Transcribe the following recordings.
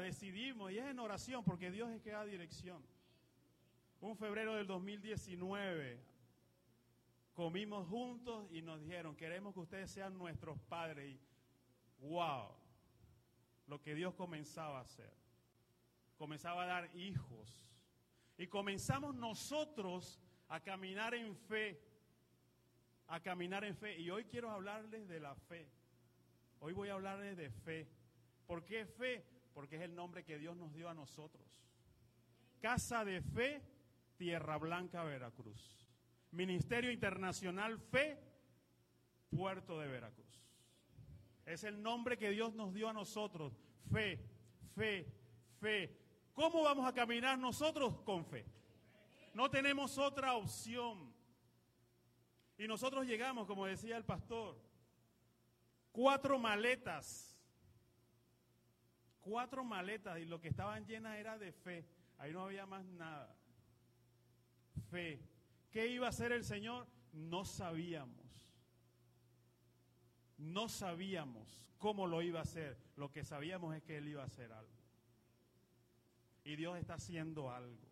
decidimos, y es en oración, porque Dios es que da dirección. Un febrero del 2019, comimos juntos y nos dijeron, queremos que ustedes sean nuestros padres. Y wow, lo que Dios comenzaba a hacer. Comenzaba a dar hijos. Y comenzamos nosotros a caminar en fe. A caminar en fe. Y hoy quiero hablarles de la fe. Hoy voy a hablarles de fe. ¿Por qué fe? Porque es el nombre que Dios nos dio a nosotros. Casa de Fe, Tierra Blanca, Veracruz. Ministerio Internacional Fe, Puerto de Veracruz. Es el nombre que Dios nos dio a nosotros. Fe, fe, fe. ¿Cómo vamos a caminar nosotros? Con fe. No tenemos otra opción. Y nosotros llegamos, como decía el pastor, cuatro maletas. Cuatro maletas y lo que estaban llenas era de fe. Ahí no había más nada. Fe. ¿Qué iba a hacer el Señor? No sabíamos. No sabíamos cómo lo iba a hacer. Lo que sabíamos es que Él iba a hacer algo. Y Dios está haciendo algo.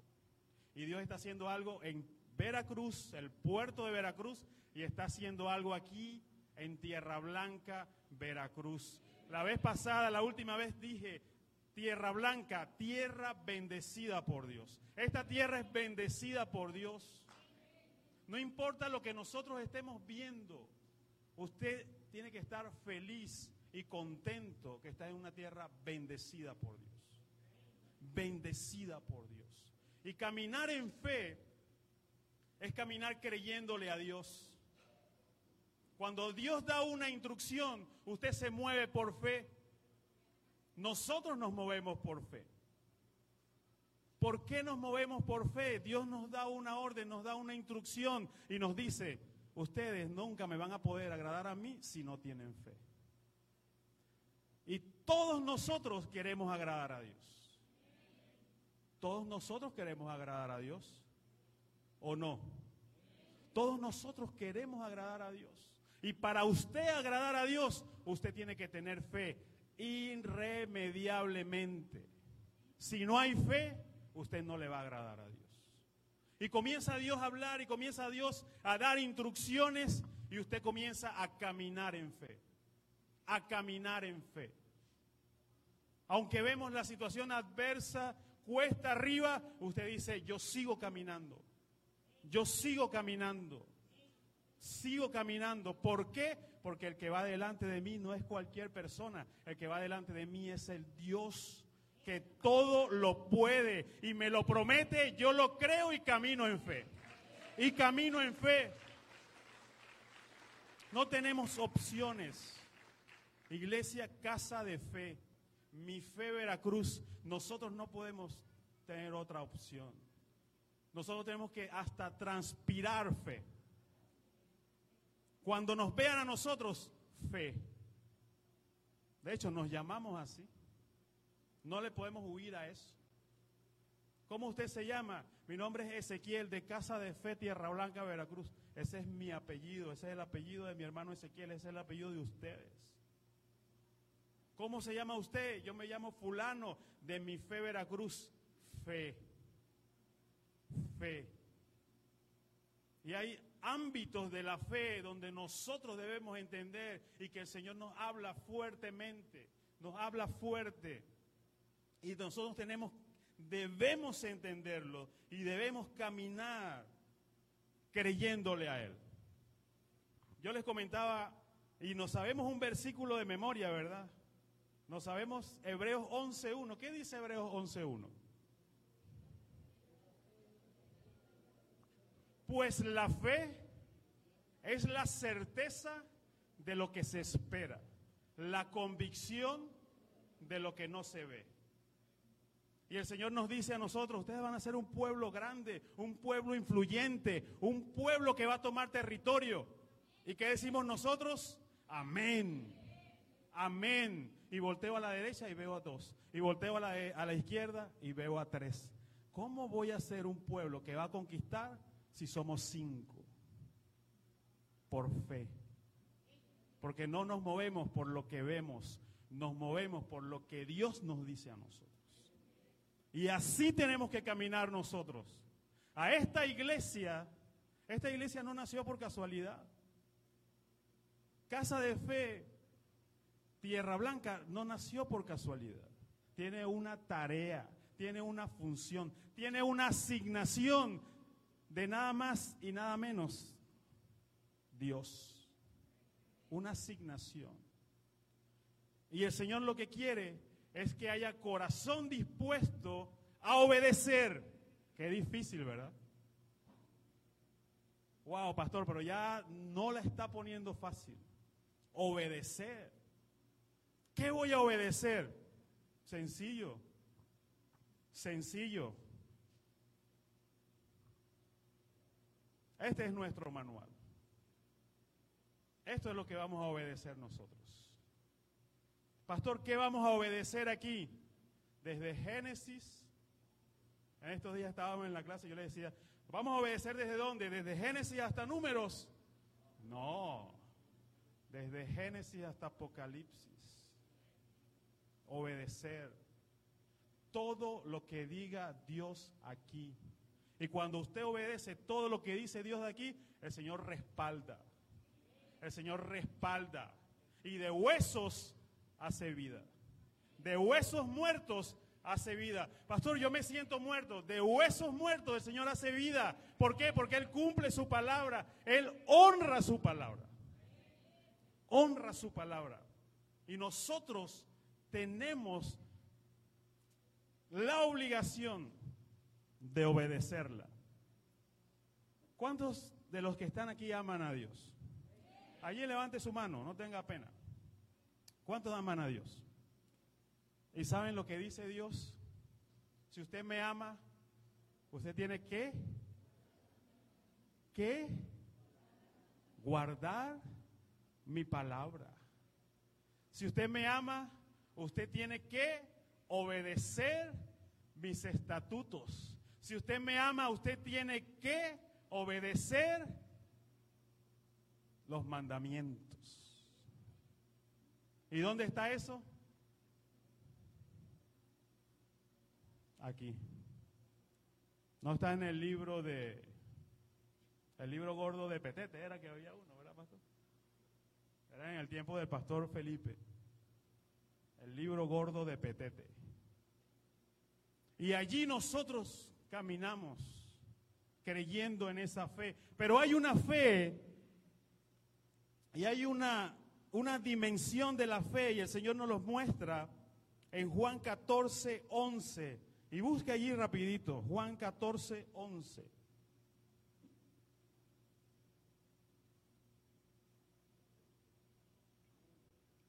Y Dios está haciendo algo en Veracruz, el puerto de Veracruz, y está haciendo algo aquí en Tierra Blanca, Veracruz. La vez pasada, la última vez dije, Tierra Blanca, tierra bendecida por Dios. Esta tierra es bendecida por Dios. No importa lo que nosotros estemos viendo, usted tiene que estar feliz y contento que está en una tierra bendecida por Dios. Bendecida por Dios. Y caminar en fe es caminar creyéndole a Dios. Cuando Dios da una instrucción, usted se mueve por fe. Nosotros nos movemos por fe. ¿Por qué nos movemos por fe? Dios nos da una orden, nos da una instrucción y nos dice, ustedes nunca me van a poder agradar a mí si no tienen fe. Y todos nosotros queremos agradar a Dios. Todos nosotros queremos agradar a Dios. ¿O no? Todos nosotros queremos agradar a Dios. Y para usted agradar a Dios, usted tiene que tener fe irremediablemente. Si no hay fe, usted no le va a agradar a Dios. Y comienza Dios a hablar y comienza Dios a dar instrucciones y usted comienza a caminar en fe. A caminar en fe. Aunque vemos la situación adversa, cuesta arriba, usted dice, yo sigo caminando. Yo sigo caminando. Sigo caminando. ¿Por qué? Porque el que va delante de mí no es cualquier persona. El que va delante de mí es el Dios que todo lo puede y me lo promete, yo lo creo y camino en fe. Y camino en fe. No tenemos opciones. Iglesia Casa de Fe, mi fe Veracruz, nosotros no podemos tener otra opción. Nosotros tenemos que hasta transpirar fe. Cuando nos vean a nosotros, fe. De hecho, nos llamamos así. No le podemos huir a eso. ¿Cómo usted se llama? Mi nombre es Ezequiel de Casa de Fe, Tierra Blanca, Veracruz. Ese es mi apellido, ese es el apellido de mi hermano Ezequiel, ese es el apellido de ustedes. ¿Cómo se llama usted? Yo me llamo fulano de mi fe Veracruz. Fe. Fe. Y hay ámbitos de la fe donde nosotros debemos entender y que el Señor nos habla fuertemente, nos habla fuerte. Y nosotros tenemos, debemos entenderlo y debemos caminar creyéndole a Él. Yo les comentaba, y no sabemos un versículo de memoria, ¿verdad? No sabemos Hebreos 11.1. ¿Qué dice Hebreos 11.1? Pues la fe es la certeza de lo que se espera, la convicción de lo que no se ve. Y el Señor nos dice a nosotros, ustedes van a ser un pueblo grande, un pueblo influyente, un pueblo que va a tomar territorio. ¿Y qué decimos nosotros? Amén. Amén. Y volteo a la derecha y veo a dos. Y volteo a la, a la izquierda y veo a tres. ¿Cómo voy a ser un pueblo que va a conquistar si somos cinco? Por fe. Porque no nos movemos por lo que vemos, nos movemos por lo que Dios nos dice a nosotros. Y así tenemos que caminar nosotros. A esta iglesia, esta iglesia no nació por casualidad. Casa de Fe, Tierra Blanca, no nació por casualidad. Tiene una tarea, tiene una función, tiene una asignación de nada más y nada menos Dios. Una asignación. Y el Señor lo que quiere es que haya corazón dispuesto a obedecer. Qué difícil, ¿verdad? Wow, pastor, pero ya no la está poniendo fácil. Obedecer. ¿Qué voy a obedecer? Sencillo. Sencillo. Este es nuestro manual. Esto es lo que vamos a obedecer nosotros. Pastor, ¿qué vamos a obedecer aquí? Desde Génesis. En estos días estábamos en la clase y yo le decía, ¿vamos a obedecer desde dónde? ¿Desde Génesis hasta números? No, desde Génesis hasta Apocalipsis. Obedecer todo lo que diga Dios aquí. Y cuando usted obedece todo lo que dice Dios de aquí, el Señor respalda. El Señor respalda. Y de huesos hace vida. De huesos muertos hace vida. Pastor, yo me siento muerto. De huesos muertos el Señor hace vida. ¿Por qué? Porque Él cumple su palabra. Él honra su palabra. Honra su palabra. Y nosotros tenemos la obligación de obedecerla. ¿Cuántos de los que están aquí aman a Dios? Allí levante su mano, no tenga pena. ¿Cuántos aman a Dios? ¿Y saben lo que dice Dios? Si usted me ama, usted tiene que, que guardar mi palabra. Si usted me ama, usted tiene que obedecer mis estatutos. Si usted me ama, usted tiene que obedecer los mandamientos. ¿Y dónde está eso? Aquí. No está en el libro de, el libro gordo de Petete, era que había uno, ¿verdad, pastor? Era en el tiempo del pastor Felipe. El libro gordo de Petete. Y allí nosotros caminamos creyendo en esa fe. Pero hay una fe y hay una una dimensión de la fe y el Señor nos los muestra en Juan 14, 11. Y busque allí rapidito, Juan 14, 11.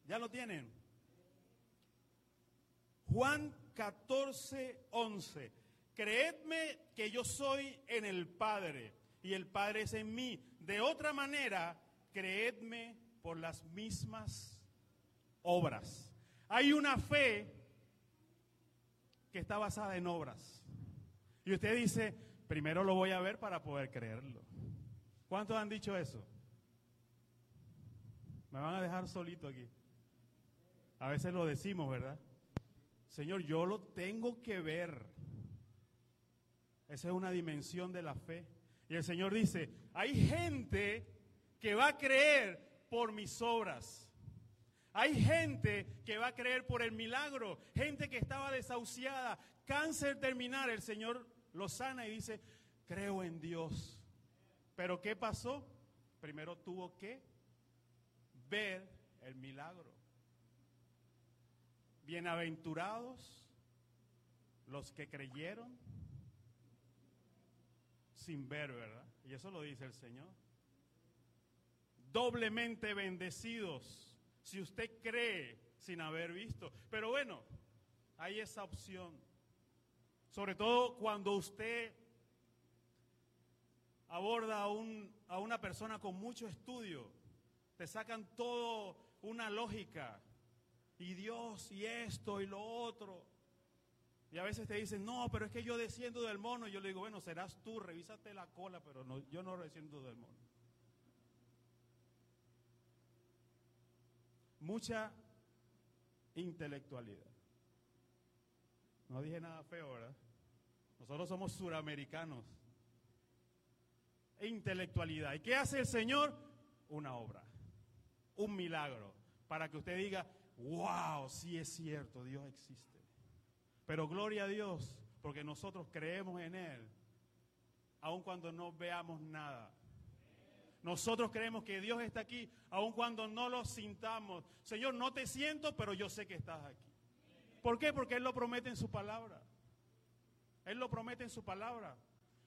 ¿Ya lo tienen? Juan 14, 11. Creedme que yo soy en el Padre y el Padre es en mí. De otra manera, creedme por las mismas obras. Hay una fe que está basada en obras. Y usted dice, primero lo voy a ver para poder creerlo. ¿Cuántos han dicho eso? Me van a dejar solito aquí. A veces lo decimos, ¿verdad? Señor, yo lo tengo que ver. Esa es una dimensión de la fe. Y el Señor dice, hay gente que va a creer por mis obras. Hay gente que va a creer por el milagro, gente que estaba desahuciada, cáncer terminal, el Señor lo sana y dice, creo en Dios. Pero ¿qué pasó? Primero tuvo que ver el milagro. Bienaventurados los que creyeron sin ver, ¿verdad? Y eso lo dice el Señor doblemente bendecidos si usted cree sin haber visto. Pero bueno, hay esa opción. Sobre todo cuando usted aborda a, un, a una persona con mucho estudio, te sacan todo una lógica, y Dios, y esto, y lo otro. Y a veces te dicen, no, pero es que yo desciendo del mono. Y yo le digo, bueno, serás tú, revísate la cola, pero no, yo no desciendo del mono. mucha intelectualidad. No dije nada feo, ¿verdad? Nosotros somos suramericanos. Intelectualidad. ¿Y qué hace el Señor? Una obra, un milagro, para que usted diga, wow, sí es cierto, Dios existe. Pero gloria a Dios, porque nosotros creemos en Él, aun cuando no veamos nada. Nosotros creemos que Dios está aquí, aun cuando no lo sintamos. Señor, no te siento, pero yo sé que estás aquí. ¿Por qué? Porque Él lo promete en su palabra. Él lo promete en su palabra.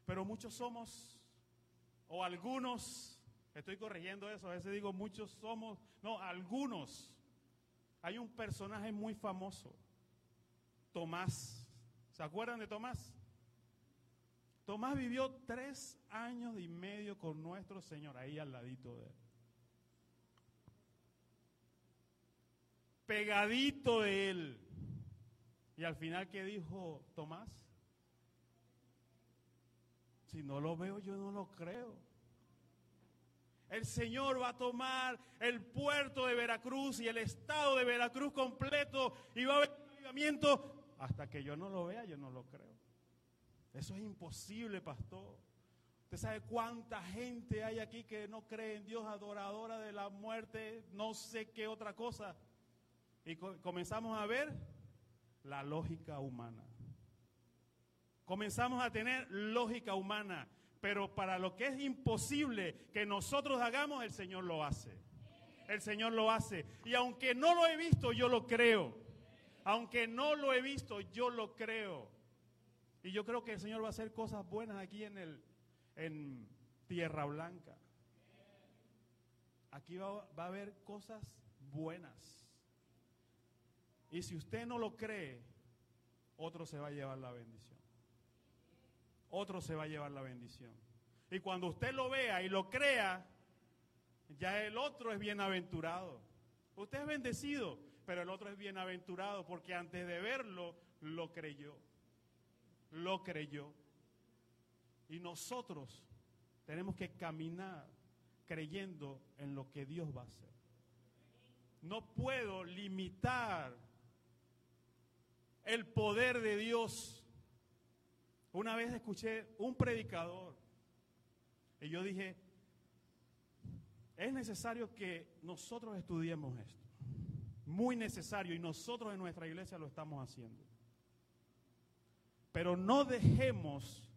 Pero muchos somos, o algunos, estoy corrigiendo eso, a veces digo muchos somos, no, algunos. Hay un personaje muy famoso, Tomás. ¿Se acuerdan de Tomás? Tomás vivió tres años y medio con nuestro Señor, ahí al ladito de él. Pegadito de él. Y al final, ¿qué dijo Tomás? Si no lo veo, yo no lo creo. El Señor va a tomar el puerto de Veracruz y el estado de Veracruz completo y va a haber un avivamiento. Hasta que yo no lo vea, yo no lo creo. Eso es imposible, pastor. Usted sabe cuánta gente hay aquí que no cree en Dios, adoradora de la muerte, no sé qué otra cosa. Y comenzamos a ver la lógica humana. Comenzamos a tener lógica humana, pero para lo que es imposible que nosotros hagamos, el Señor lo hace. El Señor lo hace. Y aunque no lo he visto, yo lo creo. Aunque no lo he visto, yo lo creo. Y yo creo que el Señor va a hacer cosas buenas aquí en, el, en Tierra Blanca. Aquí va, va a haber cosas buenas. Y si usted no lo cree, otro se va a llevar la bendición. Otro se va a llevar la bendición. Y cuando usted lo vea y lo crea, ya el otro es bienaventurado. Usted es bendecido, pero el otro es bienaventurado porque antes de verlo, lo creyó lo creyó. Y nosotros tenemos que caminar creyendo en lo que Dios va a hacer. No puedo limitar el poder de Dios. Una vez escuché un predicador y yo dije, es necesario que nosotros estudiemos esto. Muy necesario y nosotros en nuestra iglesia lo estamos haciendo. Pero no dejemos,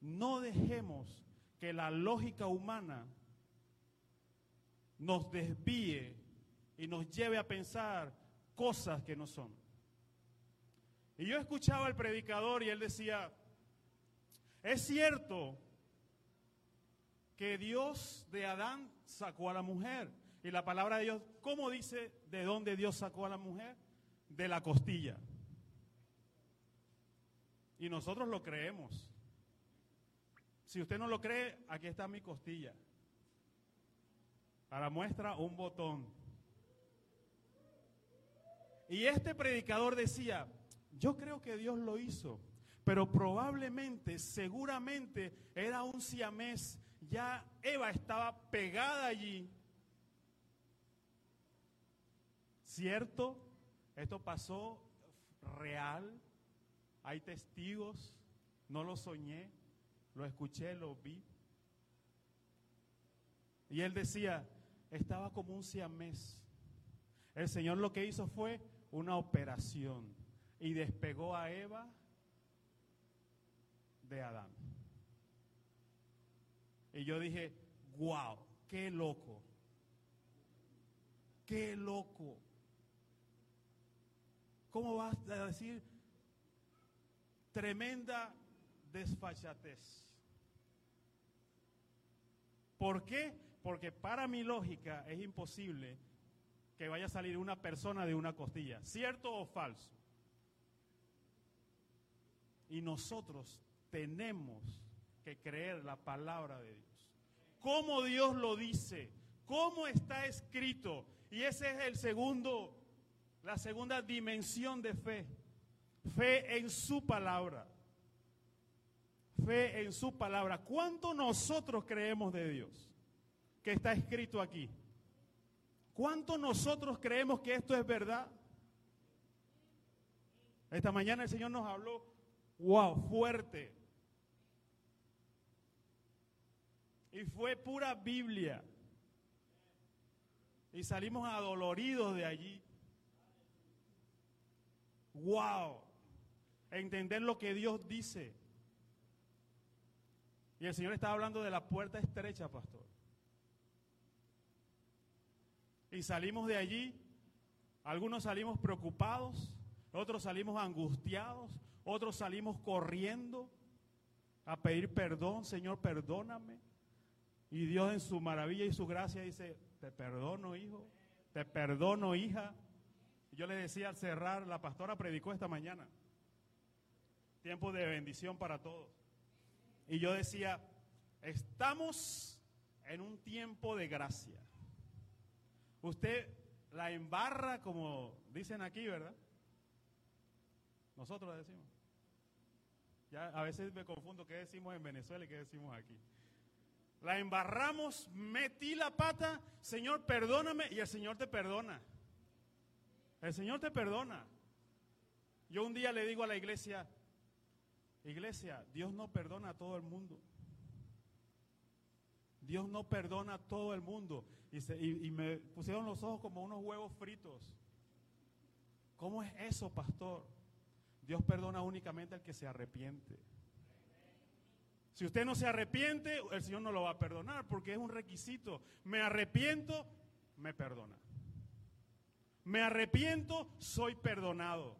no dejemos que la lógica humana nos desvíe y nos lleve a pensar cosas que no son. Y yo escuchaba al predicador y él decía, es cierto que Dios de Adán sacó a la mujer. Y la palabra de Dios, ¿cómo dice de dónde Dios sacó a la mujer? De la costilla. Y nosotros lo creemos. Si usted no lo cree, aquí está mi costilla. Para muestra un botón. Y este predicador decía, yo creo que Dios lo hizo, pero probablemente, seguramente era un siamés. Ya Eva estaba pegada allí. ¿Cierto? Esto pasó real. Hay testigos, no lo soñé, lo escuché, lo vi. Y él decía, estaba como un siamés. El Señor lo que hizo fue una operación y despegó a Eva de Adán. Y yo dije, wow, qué loco, qué loco. ¿Cómo vas a decir tremenda desfachatez. ¿Por qué? Porque para mi lógica es imposible que vaya a salir una persona de una costilla, cierto o falso. Y nosotros tenemos que creer la palabra de Dios. Cómo Dios lo dice, cómo está escrito. Y ese es el segundo, la segunda dimensión de fe Fe en su palabra. Fe en su palabra. ¿Cuánto nosotros creemos de Dios? Que está escrito aquí. ¿Cuánto nosotros creemos que esto es verdad? Esta mañana el Señor nos habló, wow, fuerte. Y fue pura Biblia. Y salimos adoloridos de allí. Wow. Entender lo que Dios dice. Y el Señor estaba hablando de la puerta estrecha, pastor. Y salimos de allí, algunos salimos preocupados, otros salimos angustiados, otros salimos corriendo a pedir perdón, Señor, perdóname. Y Dios en su maravilla y su gracia dice, te perdono, hijo, te perdono, hija. Yo le decía al cerrar, la pastora predicó esta mañana. Tiempo de bendición para todos. Y yo decía, estamos en un tiempo de gracia. Usted la embarra como dicen aquí, ¿verdad? Nosotros decimos. Ya a veces me confundo qué decimos en Venezuela y qué decimos aquí. La embarramos, metí la pata, Señor, perdóname, y el Señor te perdona. El Señor te perdona. Yo un día le digo a la iglesia, iglesia, Dios no perdona a todo el mundo. Dios no perdona a todo el mundo. Y, me pusieron los ojos como unos huevos fritos. ¿Cómo es eso, pastor? Dios perdona únicamente al que se arrepiente. Si usted no se arrepiente, el Señor no lo va a perdonar porque es un requisito. Me arrepiento, me perdona. Me arrepiento, soy perdonado.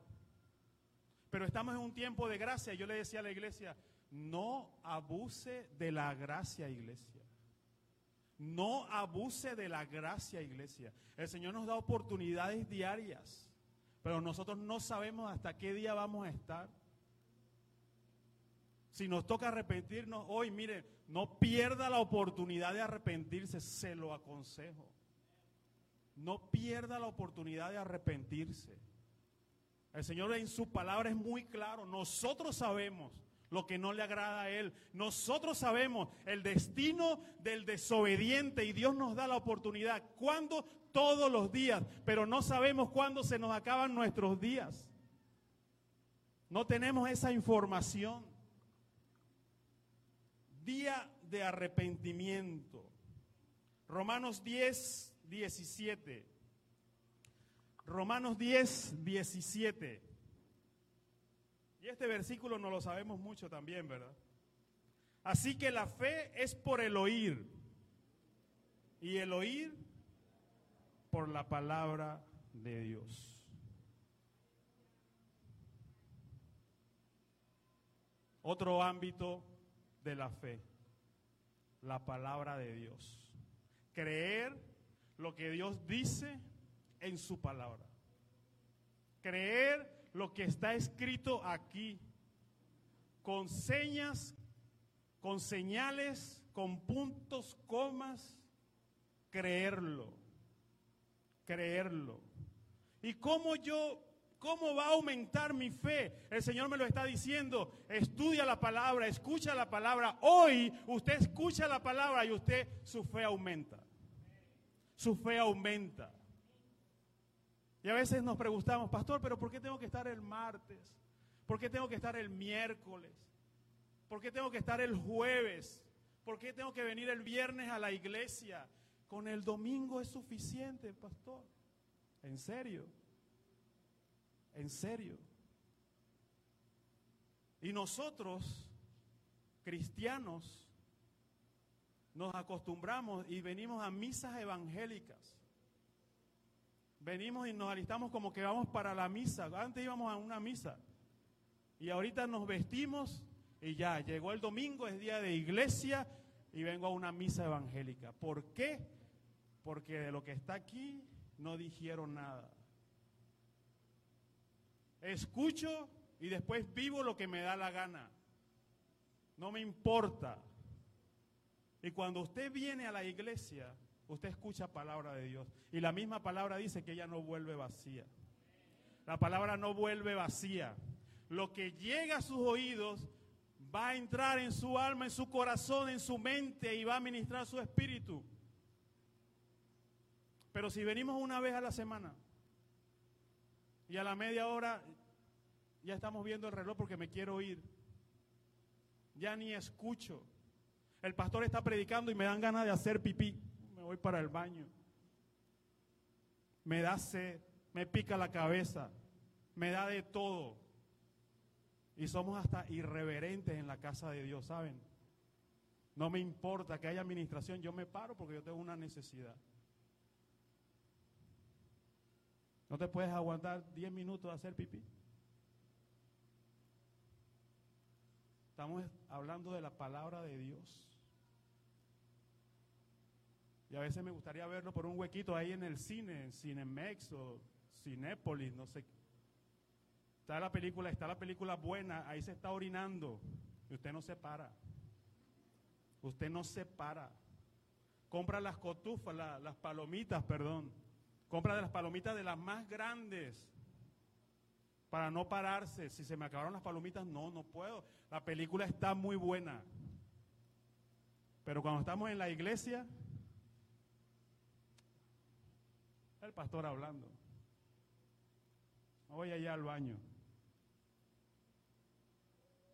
Pero estamos en un tiempo de gracia. Yo le decía a la iglesia, no abuse de la gracia, iglesia. No abuse de la gracia, iglesia. El Señor nos da oportunidades diarias, pero nosotros no sabemos hasta qué día vamos a estar. Si nos toca arrepentirnos hoy, mire, no pierda la oportunidad de arrepentirse, se lo aconsejo. No pierda la oportunidad de arrepentirse. El Señor en su palabra es muy claro. Nosotros sabemos lo que no le agrada a Él. Nosotros sabemos el destino del desobediente y Dios nos da la oportunidad. ¿Cuándo? Todos los días. Pero no sabemos cuándo se nos acaban nuestros días. No tenemos esa información día de arrepentimiento. Romanos 10, 17. Romanos 10, 17. Y este versículo no lo sabemos mucho también, ¿verdad? Así que la fe es por el oír. Y el oír por la palabra de Dios. Otro ámbito de la fe, la palabra de Dios. Creer lo que Dios dice en su palabra. Creer lo que está escrito aquí, con señas, con señales, con puntos, comas, creerlo, creerlo. ¿Y cómo yo ¿Cómo va a aumentar mi fe? El Señor me lo está diciendo. Estudia la palabra, escucha la palabra. Hoy usted escucha la palabra y usted su fe aumenta. Su fe aumenta. Y a veces nos preguntamos, pastor, pero ¿por qué tengo que estar el martes? ¿Por qué tengo que estar el miércoles? ¿Por qué tengo que estar el jueves? ¿Por qué tengo que venir el viernes a la iglesia? Con el domingo es suficiente, pastor. ¿En serio? En serio. Y nosotros, cristianos, nos acostumbramos y venimos a misas evangélicas. Venimos y nos alistamos como que vamos para la misa. Antes íbamos a una misa. Y ahorita nos vestimos y ya, llegó el domingo, es día de iglesia y vengo a una misa evangélica. ¿Por qué? Porque de lo que está aquí no dijeron nada. Escucho y después vivo lo que me da la gana. No me importa. Y cuando usted viene a la iglesia, usted escucha palabra de Dios. Y la misma palabra dice que ella no vuelve vacía. La palabra no vuelve vacía. Lo que llega a sus oídos va a entrar en su alma, en su corazón, en su mente y va a ministrar su espíritu. Pero si venimos una vez a la semana y a la media hora ya estamos viendo el reloj porque me quiero ir. Ya ni escucho. El pastor está predicando y me dan ganas de hacer pipí. Me voy para el baño. Me da sed, me pica la cabeza, me da de todo. Y somos hasta irreverentes en la casa de Dios, ¿saben? No me importa que haya administración, yo me paro porque yo tengo una necesidad. ¿No te puedes aguantar 10 minutos de hacer pipí? Estamos hablando de la palabra de Dios. Y a veces me gustaría verlo por un huequito ahí en el cine, en Cinemex o Cinépolis, no sé. Está la película, está la película buena, ahí se está orinando y usted no se para. Usted no se para. Compra las cotufas, las palomitas, perdón. Compra de las palomitas de las más grandes para no pararse. Si se me acabaron las palomitas, no, no puedo. La película está muy buena. Pero cuando estamos en la iglesia, el pastor hablando. voy allá al baño.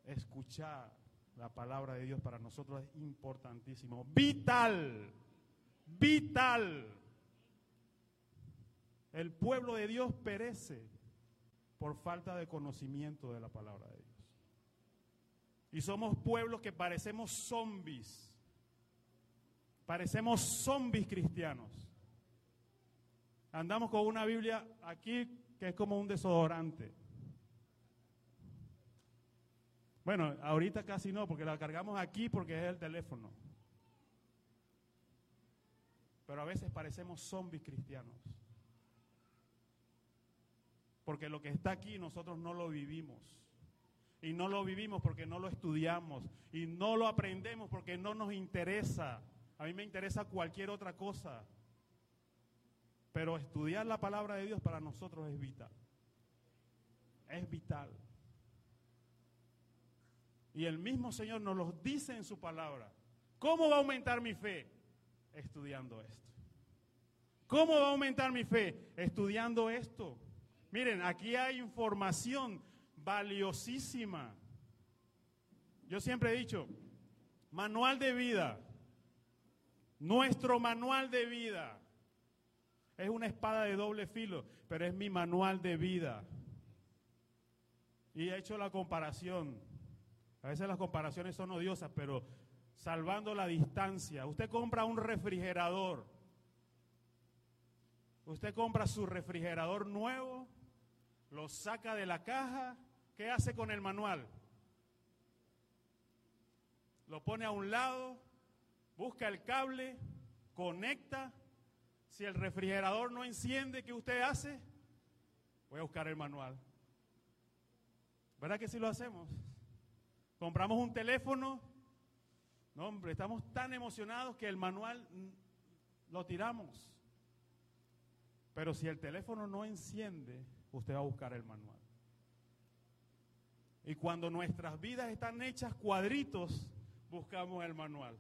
Escuchar la palabra de Dios para nosotros es importantísimo. Vital. Vital. El pueblo de Dios perece por falta de conocimiento de la palabra de Dios. Y somos pueblos que parecemos zombies. Parecemos zombies cristianos. Andamos con una Biblia aquí que es como un desodorante. Bueno, ahorita casi no, porque la cargamos aquí porque es el teléfono. Pero a veces parecemos zombies cristianos. Porque lo que está aquí nosotros no lo vivimos. Y no lo vivimos porque no lo estudiamos. Y no lo aprendemos porque no nos interesa. A mí me interesa cualquier otra cosa. Pero estudiar la palabra de Dios para nosotros es vital. Es vital. Y el mismo Señor nos lo dice en su palabra. ¿Cómo va a aumentar mi fe? Estudiando esto. ¿Cómo va a aumentar mi fe? Estudiando esto. Miren, aquí hay información valiosísima. Yo siempre he dicho, manual de vida. Nuestro manual de vida. Es una espada de doble filo, pero es mi manual de vida. Y he hecho la comparación. A veces las comparaciones son odiosas, pero salvando la distancia. Usted compra un refrigerador. Usted compra su refrigerador nuevo, lo saca de la caja. ¿Qué hace con el manual? Lo pone a un lado, busca el cable, conecta. Si el refrigerador no enciende, ¿qué usted hace? Voy a buscar el manual. ¿Verdad que si lo hacemos? Compramos un teléfono. No, hombre, estamos tan emocionados que el manual lo tiramos. Pero si el teléfono no enciende, usted va a buscar el manual. Y cuando nuestras vidas están hechas cuadritos, buscamos el manual.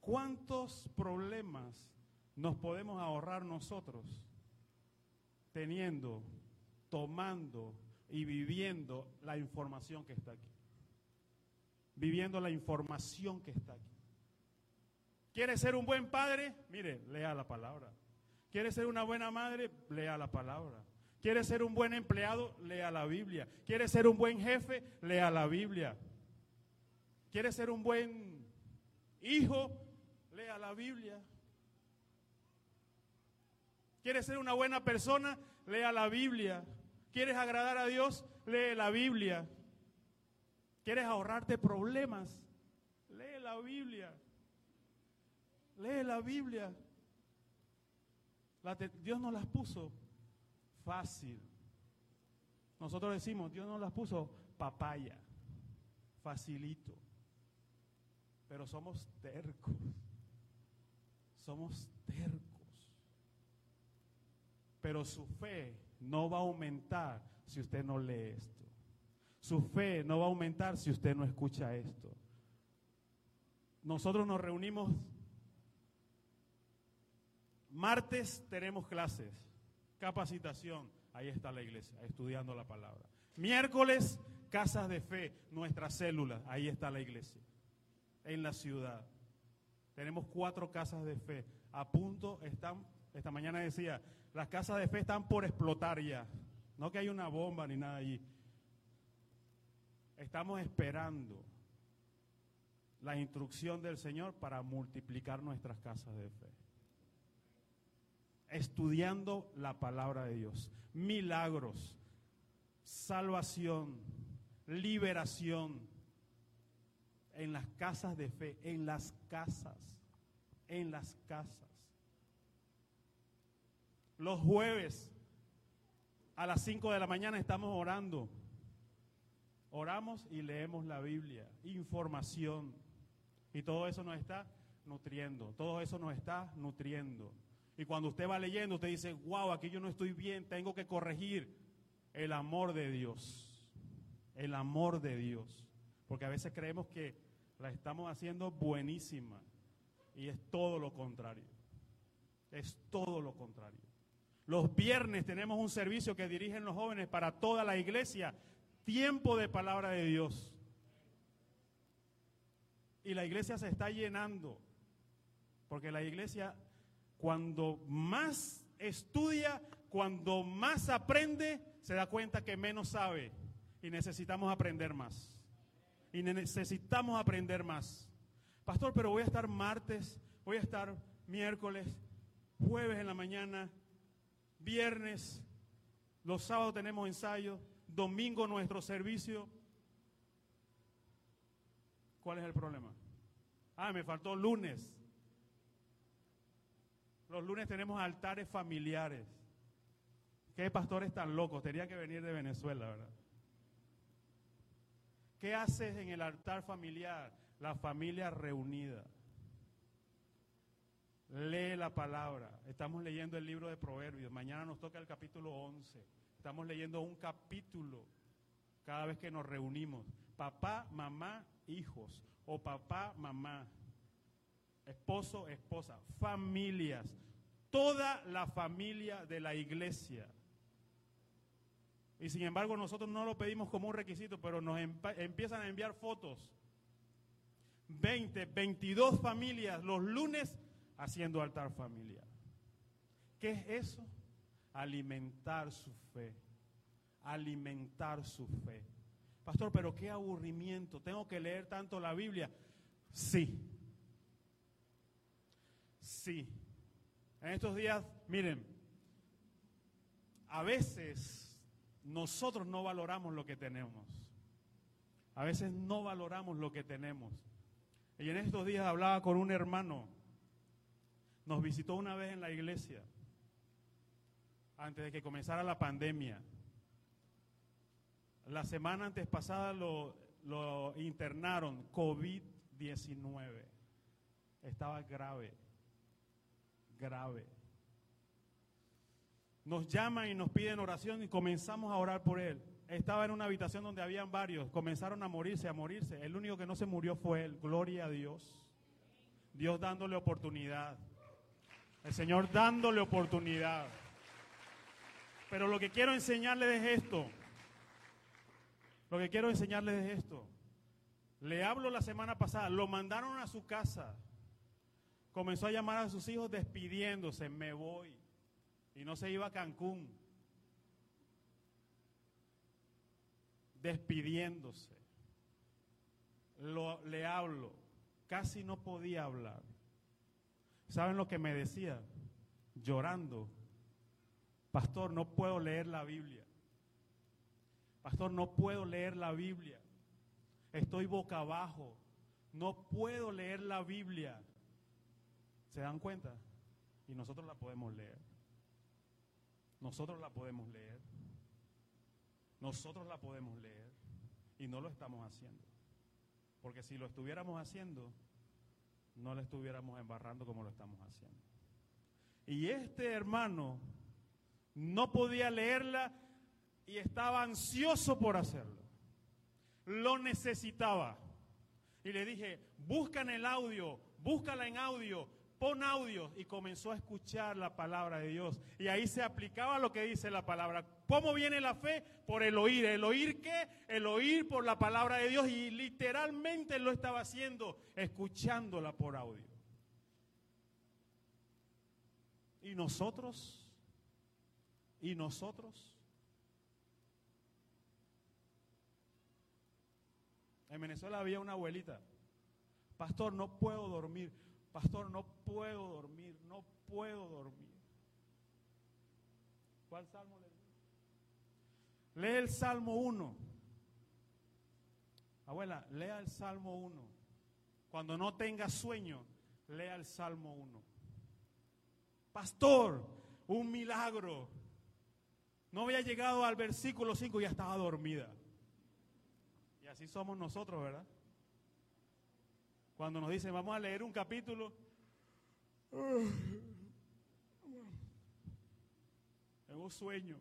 ¿Cuántos problemas nos podemos ahorrar nosotros teniendo, tomando y viviendo la información que está aquí. Viviendo la información que está aquí. ¿Quiere ser un buen padre? Mire, lea la palabra. ¿Quiere ser una buena madre? Lea la palabra. ¿Quiere ser un buen empleado? Lea la Biblia. ¿Quiere ser un buen jefe? Lea la Biblia. ¿Quiere ser un buen hijo? Lea la Biblia. ¿Quiere ser una buena persona? Lea la Biblia. ¿Quieres agradar a Dios? Lee la Biblia. ¿Quieres ahorrarte problemas? Lee la Biblia. Lee la Biblia. Dios nos las puso fácil. Nosotros decimos, Dios nos las puso papaya, facilito. Pero somos tercos. Somos tercos. Pero su fe no va a aumentar si usted no lee esto. Su fe no va a aumentar si usted no escucha esto. Nosotros nos reunimos, martes tenemos clases, capacitación, ahí está la iglesia, estudiando la palabra. Miércoles, casas de fe, nuestras células, ahí está la iglesia, en la ciudad. Tenemos cuatro casas de fe. A punto están, esta mañana decía, las casas de fe están por explotar ya. No que hay una bomba ni nada allí. Estamos esperando la instrucción del Señor para multiplicar nuestras casas de fe. Estudiando la palabra de Dios. Milagros, salvación, liberación en las casas de fe, en las casas, en las casas. Los jueves a las 5 de la mañana estamos orando. Oramos y leemos la Biblia, información. Y todo eso nos está nutriendo, todo eso nos está nutriendo. Y cuando usted va leyendo, usted dice, wow, aquí yo no estoy bien, tengo que corregir el amor de Dios. El amor de Dios. Porque a veces creemos que la estamos haciendo buenísima. Y es todo lo contrario. Es todo lo contrario. Los viernes tenemos un servicio que dirigen los jóvenes para toda la iglesia. Tiempo de palabra de Dios. Y la iglesia se está llenando. Porque la iglesia, cuando más estudia, cuando más aprende, se da cuenta que menos sabe. Y necesitamos aprender más. Y necesitamos aprender más. Pastor, pero voy a estar martes, voy a estar miércoles, jueves en la mañana, viernes, los sábados tenemos ensayo, domingo nuestro servicio. ¿Cuál es el problema? Ah, me faltó lunes. Los lunes tenemos altares familiares. ¿Qué pastores tan locos? Tenía que venir de Venezuela, ¿verdad? ¿Qué haces en el altar familiar? La familia reunida. Lee la palabra. Estamos leyendo el libro de Proverbios. Mañana nos toca el capítulo 11. Estamos leyendo un capítulo cada vez que nos reunimos. Papá, mamá, hijos. O papá, mamá. Esposo, esposa. Familias. Toda la familia de la iglesia. Y sin embargo nosotros no lo pedimos como un requisito, pero nos empiezan a enviar fotos. 20, 22 familias los lunes haciendo altar familiar. ¿Qué es eso? Alimentar su fe. Alimentar su fe. Pastor, pero qué aburrimiento. ¿Tengo que leer tanto la Biblia? Sí. Sí. En estos días, miren, a veces nosotros no valoramos lo que tenemos. A veces no valoramos lo que tenemos. Y en estos días hablaba con un hermano nos visitó una vez en la iglesia, antes de que comenzara la pandemia. La semana antes pasada lo, internaron, COVID-19. Estaba grave, grave. Nos llaman y nos piden oración y comenzamos a orar por él. Estaba en una habitación donde habían varios, comenzaron a morirse, a morirse. El único que no se murió fue él, gloria a Dios. Dios dándole oportunidad. El Señor dándole oportunidad. Pero lo que quiero enseñarles es esto. Lo que quiero enseñarles es esto. Le hablo la semana pasada, lo mandaron a su casa. Comenzó a llamar a sus hijos despidiéndose, me voy. Y no se iba a Cancún. Despidiéndose. Lo, le hablo. Casi no podía hablar. ¿Saben lo que me decía? Llorando. Pastor, no puedo leer la Biblia. Pastor, no puedo leer la Biblia. Estoy boca abajo. No puedo leer la Biblia. ¿Se dan cuenta? Y nosotros la podemos leer. Nosotros la podemos leer. Nosotros la podemos leer. Y no lo estamos haciendo. Porque si lo estuviéramos haciendo, no le estuviéramos embarrando como lo estamos haciendo. Y este hermano no podía leerla y estaba ansioso por hacerlo. Lo necesitaba. Y le dije, busca en el audio, búscala en audio, pon audio y comenzó a escuchar la palabra de Dios. Y ahí se aplicaba lo que dice la palabra. ¿Cómo viene la fe? Por el oír. ¿El oír qué? El oír por la palabra de Dios. Y literalmente lo estaba haciendo, escuchándola por audio. ¿Y nosotros? ¿Y nosotros? En Venezuela había una abuelita. Pastor, no puedo dormir. Pastor, no puedo dormir, no puedo dormir. ¿Cuál salmo le Lee el Salmo 1. Abuela, lea el Salmo 1. Cuando no tenga sueño, lea el Salmo 1. Pastor, un milagro. No había llegado al versículo 5 y ya estaba dormida. Y así somos nosotros, ¿verdad? Cuando nos dicen, vamos a leer un capítulo, tengo sueño.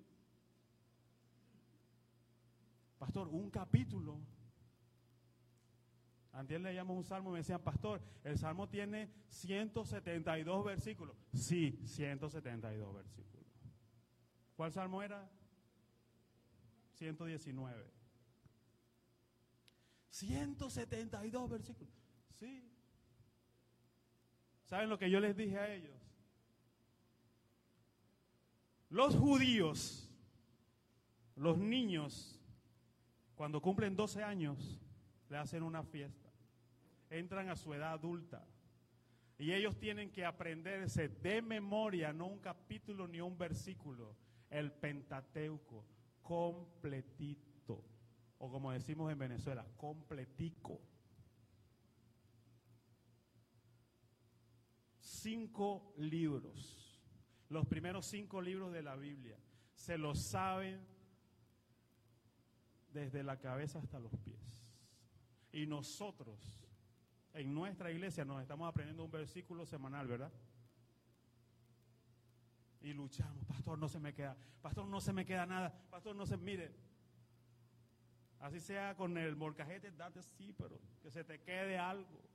Pastor, un capítulo. Antes leíamos un salmo y me decían, pastor, el salmo tiene 172 versículos. Sí, 172 versículos. ¿Cuál salmo era? 119. 172 versículos. Sí. ¿Saben lo que yo les dije a ellos? Los judíos, los niños, cuando cumplen 12 años, le hacen una fiesta. Entran a su edad adulta. Y ellos tienen que aprenderse de memoria, no un capítulo ni un versículo, el Pentateuco, completito. O como decimos en Venezuela, completico. Cinco libros, los primeros cinco libros de la Biblia. Se los saben desde la cabeza hasta los pies. Y nosotros, en nuestra iglesia, nos estamos aprendiendo un versículo semanal, ¿verdad? Y luchamos, pastor, no se me queda, pastor, no se me queda nada, pastor, no se, mire, así sea con el molcajete, date sí, pero que se te quede algo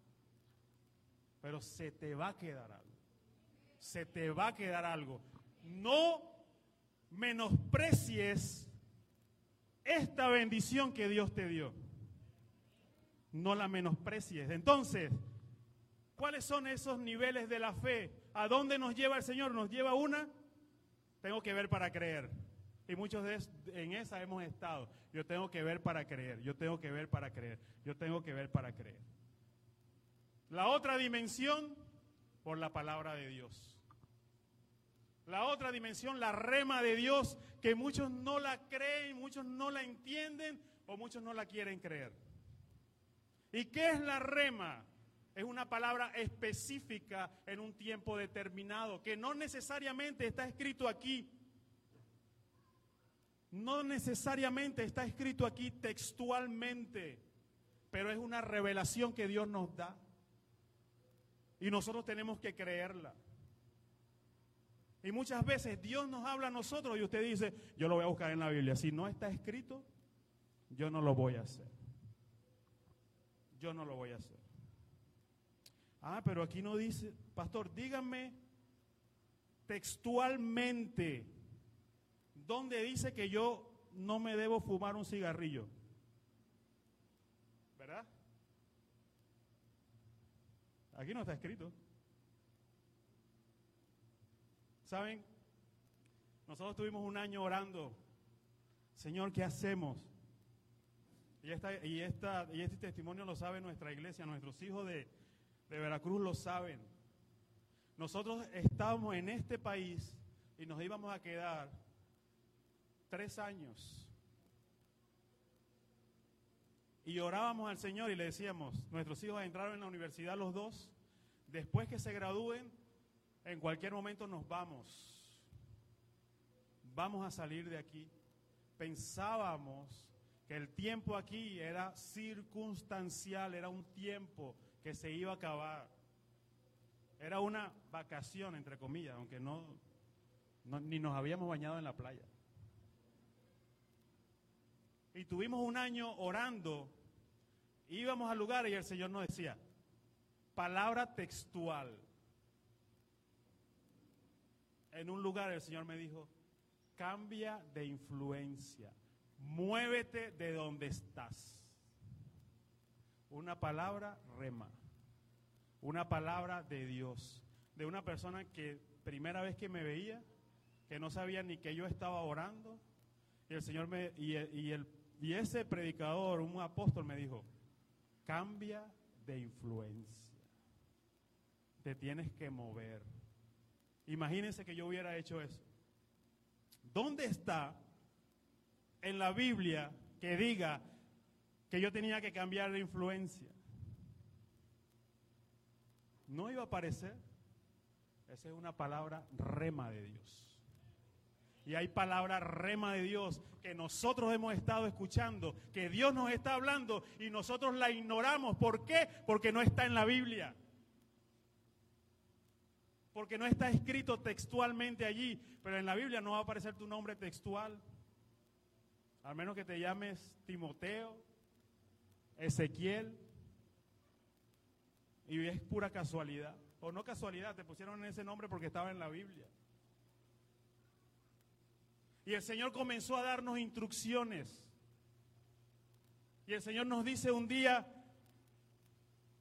pero se te va a quedar algo. Se te va a quedar algo. No menosprecies esta bendición que Dios te dio. No la menosprecies. Entonces, ¿cuáles son esos niveles de la fe? ¿A dónde nos lleva el Señor? ¿Nos lleva una? Tengo que ver para creer. Y muchos de en esa hemos estado. Yo tengo que ver para creer. Yo tengo que ver para creer. Yo tengo que ver para creer. La otra dimensión, por la palabra de Dios. La otra dimensión, la rema de Dios, que muchos no la creen, muchos no la entienden o muchos no la quieren creer. ¿Y qué es la rema? Es una palabra específica en un tiempo determinado, que no necesariamente está escrito aquí. No necesariamente está escrito aquí textualmente, pero es una revelación que Dios nos da. Y nosotros tenemos que creerla. Y muchas veces Dios nos habla a nosotros y usted dice, yo lo voy a buscar en la Biblia. Si no está escrito, yo no lo voy a hacer. Yo no lo voy a hacer. Ah, pero aquí no dice, pastor, dígame textualmente dónde dice que yo no me debo fumar un cigarrillo. ¿Verdad? Aquí no está escrito. ¿Saben? Nosotros tuvimos un año orando. Señor, ¿qué hacemos? Y, esta, y, esta, y este testimonio lo sabe nuestra iglesia, nuestros hijos de, de Veracruz lo saben. Nosotros estábamos en este país y nos íbamos a quedar tres años. Y orábamos al Señor y le decíamos, nuestros hijos entraron en la universidad los dos, después que se gradúen, en cualquier momento nos vamos, vamos a salir de aquí. Pensábamos que el tiempo aquí era circunstancial, era un tiempo que se iba a acabar. Era una vacación, entre comillas, aunque no, ni nos habíamos bañado en la playa. Y tuvimos un año orando. Íbamos al lugar y el Señor nos decía, palabra textual. en un lugar, el Señor me dijo, cambia de influencia, muévete de donde estás. Una palabra rema, una palabra de Dios, de una persona que primera vez que me veía, que no sabía ni que yo estaba orando, y el Señor me, y, y, el, y ese predicador, un apóstol me dijo, cambia de influencia, te tienes que mover. Imagínense que yo hubiera hecho eso. ¿Dónde está en la Biblia que diga que yo tenía que cambiar de influencia? No iba a aparecer. Esa es una palabra rema de Dios. Y hay palabra rema de Dios que nosotros hemos estado escuchando, que Dios nos está hablando y nosotros la ignoramos. ¿Por qué? Porque no está en la Biblia porque no está escrito textualmente allí, pero en la Biblia no va a aparecer tu nombre textual, al menos que te llames Timoteo, Ezequiel, y es pura casualidad, o no casualidad, te pusieron ese nombre porque estaba en la Biblia. Y el Señor comenzó a darnos instrucciones. Y el Señor nos dice un día,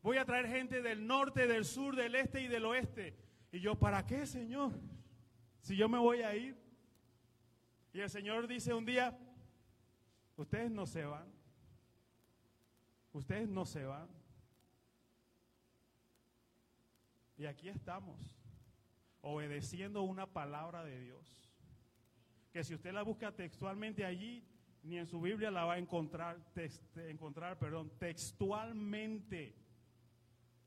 voy a traer gente del norte, del sur, del este y del oeste. Y yo, ¿para qué, Señor? Si yo me voy a ir. Y el Señor dice un día, ustedes no se van. Ustedes no se van. Y aquí estamos, obedeciendo una palabra de Dios. Que si usted la busca textualmente allí, ni en su Biblia la va a encontrar, encontrar perdón, textualmente.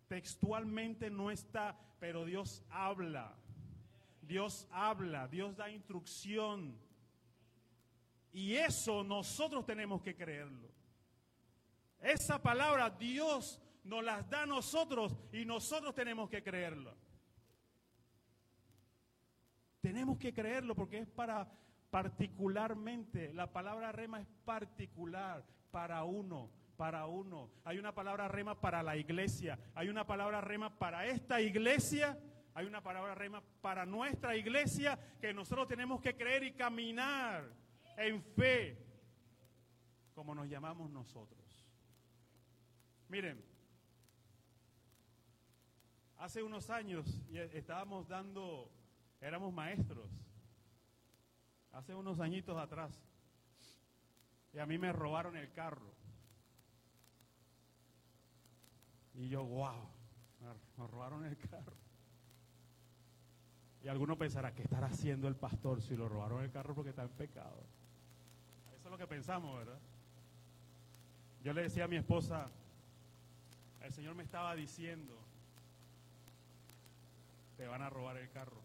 Textualmente no está, pero Dios habla. Dios habla, Dios da instrucción. Y eso nosotros tenemos que creerlo. Esa palabra Dios nos las da a nosotros y nosotros tenemos que creerlo. Tenemos que creerlo porque es para particularmente, la palabra rema es particular para uno para uno. Hay una palabra rema para la iglesia. Hay una palabra rema para esta iglesia. Hay una palabra rema para nuestra iglesia que nosotros tenemos que creer y caminar en fe, como nos llamamos nosotros. Miren, hace unos años estábamos dando, éramos maestros, hace unos añitos atrás, y a mí me robaron el carro. Y yo, wow, nos robaron el carro. Y alguno pensará, ¿qué estará haciendo el pastor si lo robaron el carro porque está en pecado? Eso es lo que pensamos, ¿verdad? Yo le decía a mi esposa, el Señor me estaba diciendo, te van a robar el carro.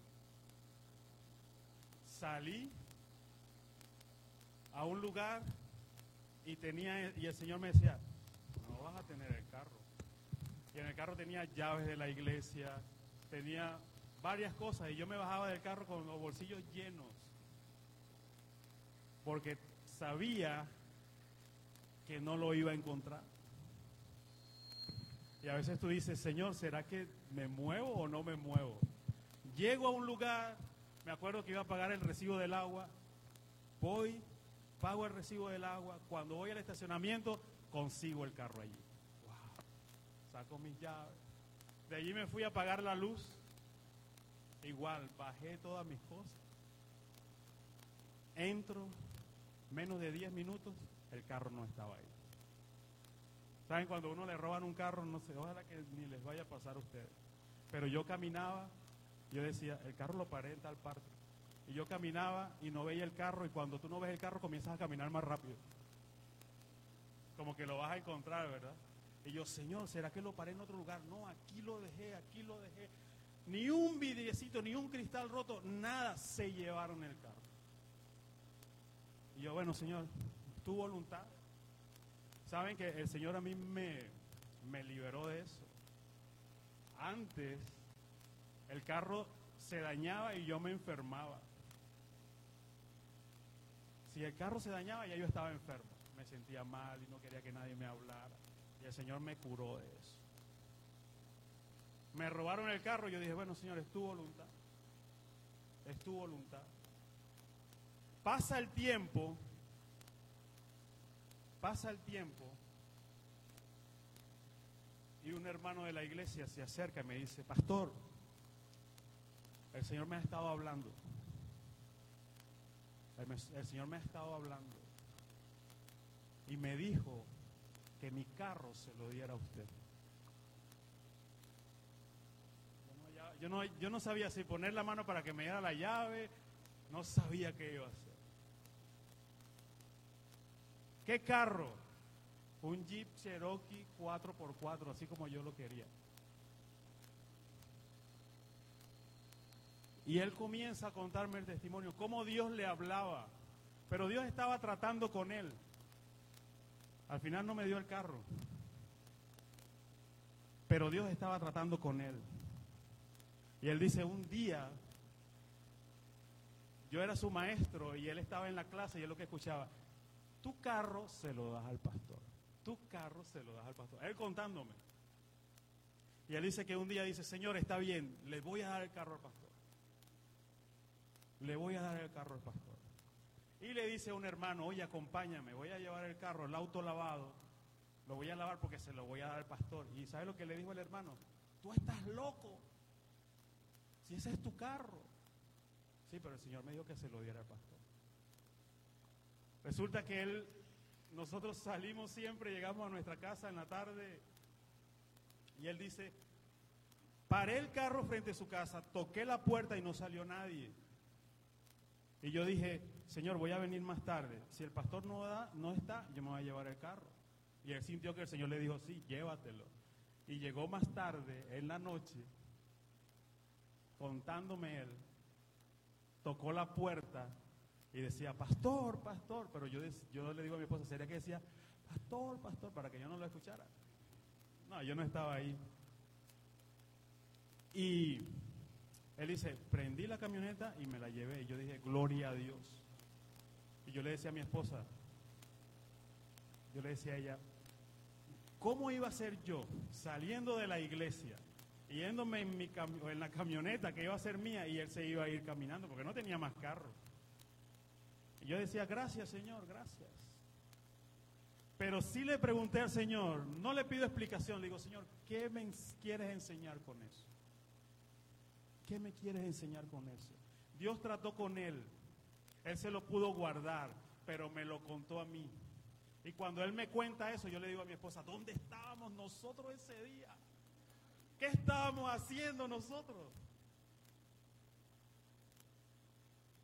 Salí a un lugar y tenía y el Señor me decía, no vas a tener el carro. Y en el carro tenía llaves de la iglesia, tenía varias cosas. Y yo me bajaba del carro con los bolsillos llenos. Porque sabía que no lo iba a encontrar. Y a veces tú dices, Señor, ¿será que me muevo o no me muevo? Llego a un lugar, me acuerdo que iba a pagar el recibo del agua, voy, pago el recibo del agua, cuando voy al estacionamiento, consigo el carro allí saco mis llaves. De allí me fui a pagar la luz. Igual, bajé todas mis cosas. Entro, menos de 10 minutos, el carro no estaba ahí. ¿Saben? Cuando uno le roban un carro, no sé, ojalá que ni les vaya a pasar a ustedes. Pero yo caminaba, yo decía, el carro lo paré en tal parte. Y yo caminaba y no veía el carro, y cuando tú no ves el carro comienzas a caminar más rápido. Como que lo vas a encontrar, ¿verdad? Y yo, Señor, ¿será que lo paré en otro lugar? No, aquí lo dejé, aquí lo dejé. Ni un vidriecito, ni un cristal roto, nada se llevaron el carro. Y yo, bueno, Señor, tu voluntad. Saben que el Señor a mí me, me liberó de eso. Antes, el carro se dañaba y yo me enfermaba. Si el carro se dañaba, ya yo estaba enfermo. Me sentía mal y no quería que nadie me hablara. Y el Señor me curó de eso. Me robaron el carro y yo dije, bueno, Señor, es tu voluntad. es tu voluntad. Pasa el tiempo, pasa el tiempo, y un hermano de la iglesia se acerca y me dice, pastor, el Señor me ha estado hablando. El, el Señor me ha estado hablando. Y me dijo que mi carro se lo diera a usted. Yo no, yo no sabía si poner la mano para que me diera la llave, no sabía qué iba a hacer. ¿Qué carro? Un Jeep Cherokee 4x4, así como yo lo quería. Y él comienza a contarme el testimonio, cómo Dios le hablaba. Pero Dios estaba tratando con él. Al final no me dio el carro. Pero Dios estaba tratando con él. Y él dice, un día yo era su maestro y él estaba en la clase y él lo que escuchaba, tu carro se lo das al pastor, tu carro se lo das al pastor. Él contándome. Y él dice que un día dice, Señor, está bien, le voy a dar el carro al pastor. Le voy a dar el carro al pastor. Y le dice a un hermano, oye, acompáñame, voy a llevar el carro, el auto lavado, lo voy a lavar porque se lo voy a dar al pastor. Y ¿sabe lo que le dijo el hermano? Tú estás loco. Si ese es tu carro. Sí, pero el Señor me dijo que se lo diera al pastor. Resulta que él, nosotros salimos siempre, llegamos a nuestra casa en la tarde y él dice, paré el carro frente a su casa, toqué la puerta y no salió nadie. Y yo dije, Señor, voy a venir más tarde. Si el pastor no, da, no está, yo me voy a llevar el carro. Y él sintió que el Señor le dijo, sí, llévatelo. Y llegó más tarde, en la noche, contándome él, tocó la puerta y decía, pastor, pastor. Pero yo, yo le digo a mi esposa, ¿sería que decía, pastor, pastor, para que yo no lo escuchara? No, yo no estaba ahí. Y él dice, prendí la camioneta y me la llevé. Y yo dije, gloria a Dios. Y yo le decía a mi esposa, yo le decía a ella, ¿cómo iba a ser yo saliendo de la iglesia, yéndome en, mi en la camioneta que iba a ser mía y él se iba a ir caminando porque no tenía más carro? Y yo decía, gracias Señor, gracias. Pero sí le pregunté al Señor, no le pido explicación, le digo, Señor, ¿qué me quieres enseñar con eso? ¿Qué me quieres enseñar con eso? Dios trató con él. Él se lo pudo guardar, pero me lo contó a mí. Y cuando él me cuenta eso, yo le digo a mi esposa, ¿dónde estábamos nosotros ese día? ¿Qué estábamos haciendo nosotros?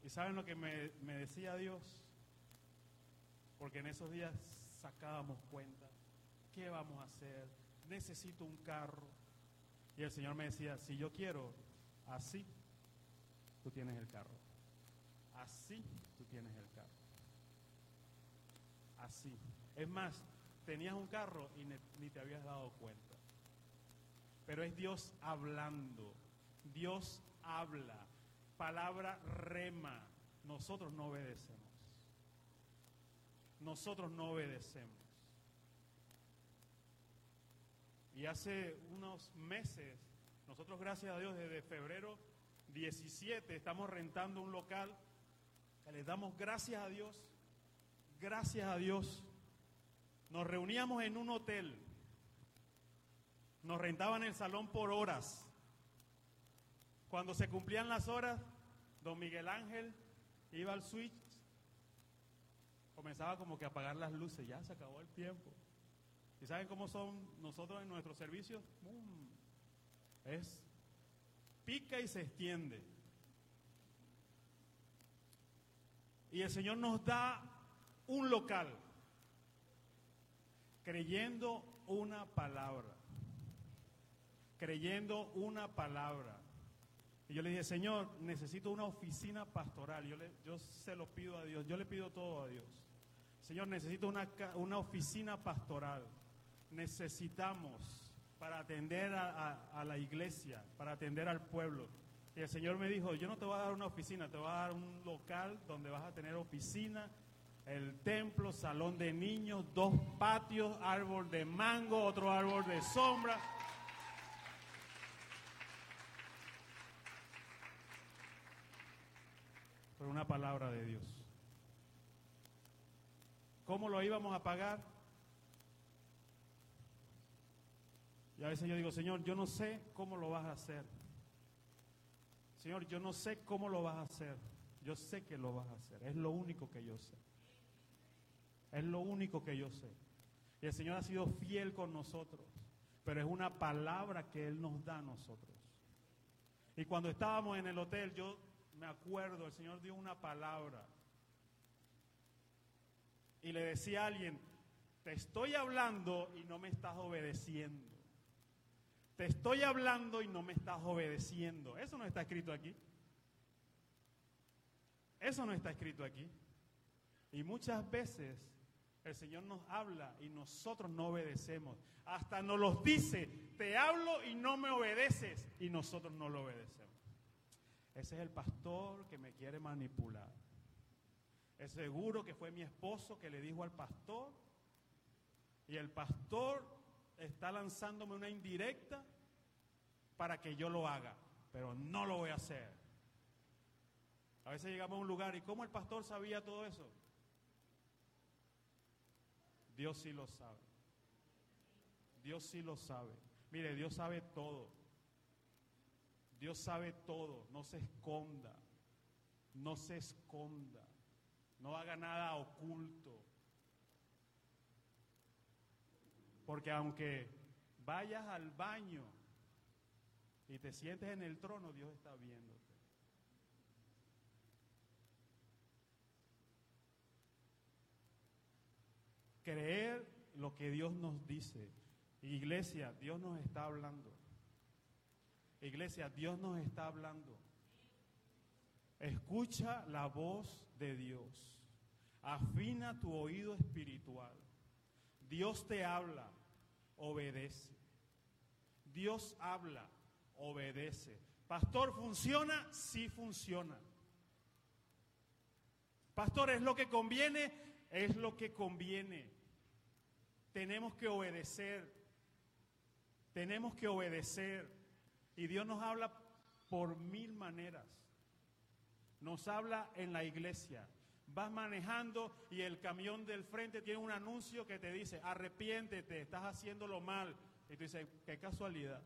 ¿Y saben lo que me, decía Dios? Porque en esos días sacábamos cuenta. ¿Qué vamos a hacer? Necesito un carro. Y el Señor me decía, si yo quiero, Así tú tienes el carro. Así tú tienes el carro. Así. Es más, tenías un carro y ni te habías dado cuenta. Pero es Dios hablando. Dios habla. Palabra rema. Nosotros no obedecemos. Nosotros no obedecemos. Y hace unos meses nosotros, gracias a Dios, desde febrero 17 estamos rentando un local. Les damos gracias a Dios. Gracias a Dios. Nos reuníamos en un hotel. Nos rentaban el salón por horas. Cuando se cumplían las horas, don Miguel Ángel iba al switch. Comenzaba como que a apagar las luces. Ya se acabó el tiempo. ¿Y saben cómo son nosotros en nuestros servicios? Es pica y se extiende. Y el Señor nos da un local, creyendo una palabra, creyendo una palabra. Y yo le dije, Señor, necesito una oficina pastoral. Yo, le, yo se lo pido a Dios, yo le pido todo a Dios. Señor, necesito una, una oficina pastoral. Necesitamos para atender a, la iglesia, para atender al pueblo. Y el Señor me dijo, yo no te voy a dar una oficina, te voy a dar un local donde vas a tener oficina, el templo, salón de niños, dos patios, árbol de mango, otro árbol de sombra. por una palabra de Dios. ¿Cómo lo íbamos a pagar? Y a veces yo digo, Señor, yo no sé cómo lo vas a hacer. Señor, yo no sé cómo lo vas a hacer. Yo sé que lo vas a hacer. Es lo único que yo sé. Es lo único que yo sé. Y el Señor ha sido fiel con nosotros. Pero es una palabra que Él nos da a nosotros. Y cuando estábamos en el hotel, yo me acuerdo, el Señor dio una palabra. Y le decía a alguien, te estoy hablando y no me estás obedeciendo. Te estoy hablando y no me estás obedeciendo. Eso no está escrito aquí. Eso no está escrito aquí. Y muchas veces el Señor nos habla y nosotros no obedecemos. Hasta nos los dice, te hablo y no me obedeces y nosotros no lo obedecemos. Ese es el pastor que me quiere manipular. Es seguro que fue mi esposo que le dijo al pastor y el pastor está lanzándome una indirecta para que yo lo haga, pero no lo voy a hacer. A veces llegamos a un lugar y ¿cómo el pastor sabía todo eso? Dios sí lo sabe. Dios sí lo sabe. Mire, Dios sabe todo. Dios sabe todo. No se esconda. No se esconda. No haga nada oculto. Porque aunque vayas al baño y te sientes en el trono, Dios está viéndote. Creer lo que Dios nos dice. Iglesia, Dios nos está hablando. Iglesia, Dios nos está hablando. Escucha la voz de Dios. Afina tu oído espiritual. Dios te habla, obedece. Dios habla, obedece. Pastor, ¿funciona? Sí funciona. Pastor, ¿es lo que conviene? Es lo que conviene. Tenemos que obedecer. Tenemos que obedecer. Y Dios nos habla por mil maneras. Nos habla en la iglesia. Vas manejando y el camión del frente tiene un anuncio que te dice, arrepiéntete, estás haciéndolo mal. Y tú dices, qué casualidad.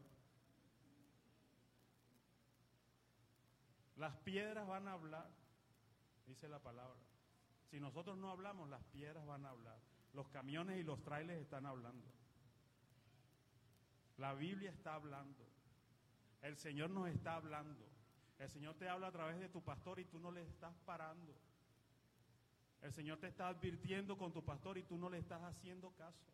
Las piedras van a hablar, dice la palabra. Si nosotros no hablamos, las piedras van a hablar. Los camiones y los trailers están hablando. La Biblia está hablando. El Señor nos está hablando. El Señor te habla a través de tu pastor y tú no le estás parando. El Señor te está advirtiendo con tu pastor y tú no le estás haciendo caso.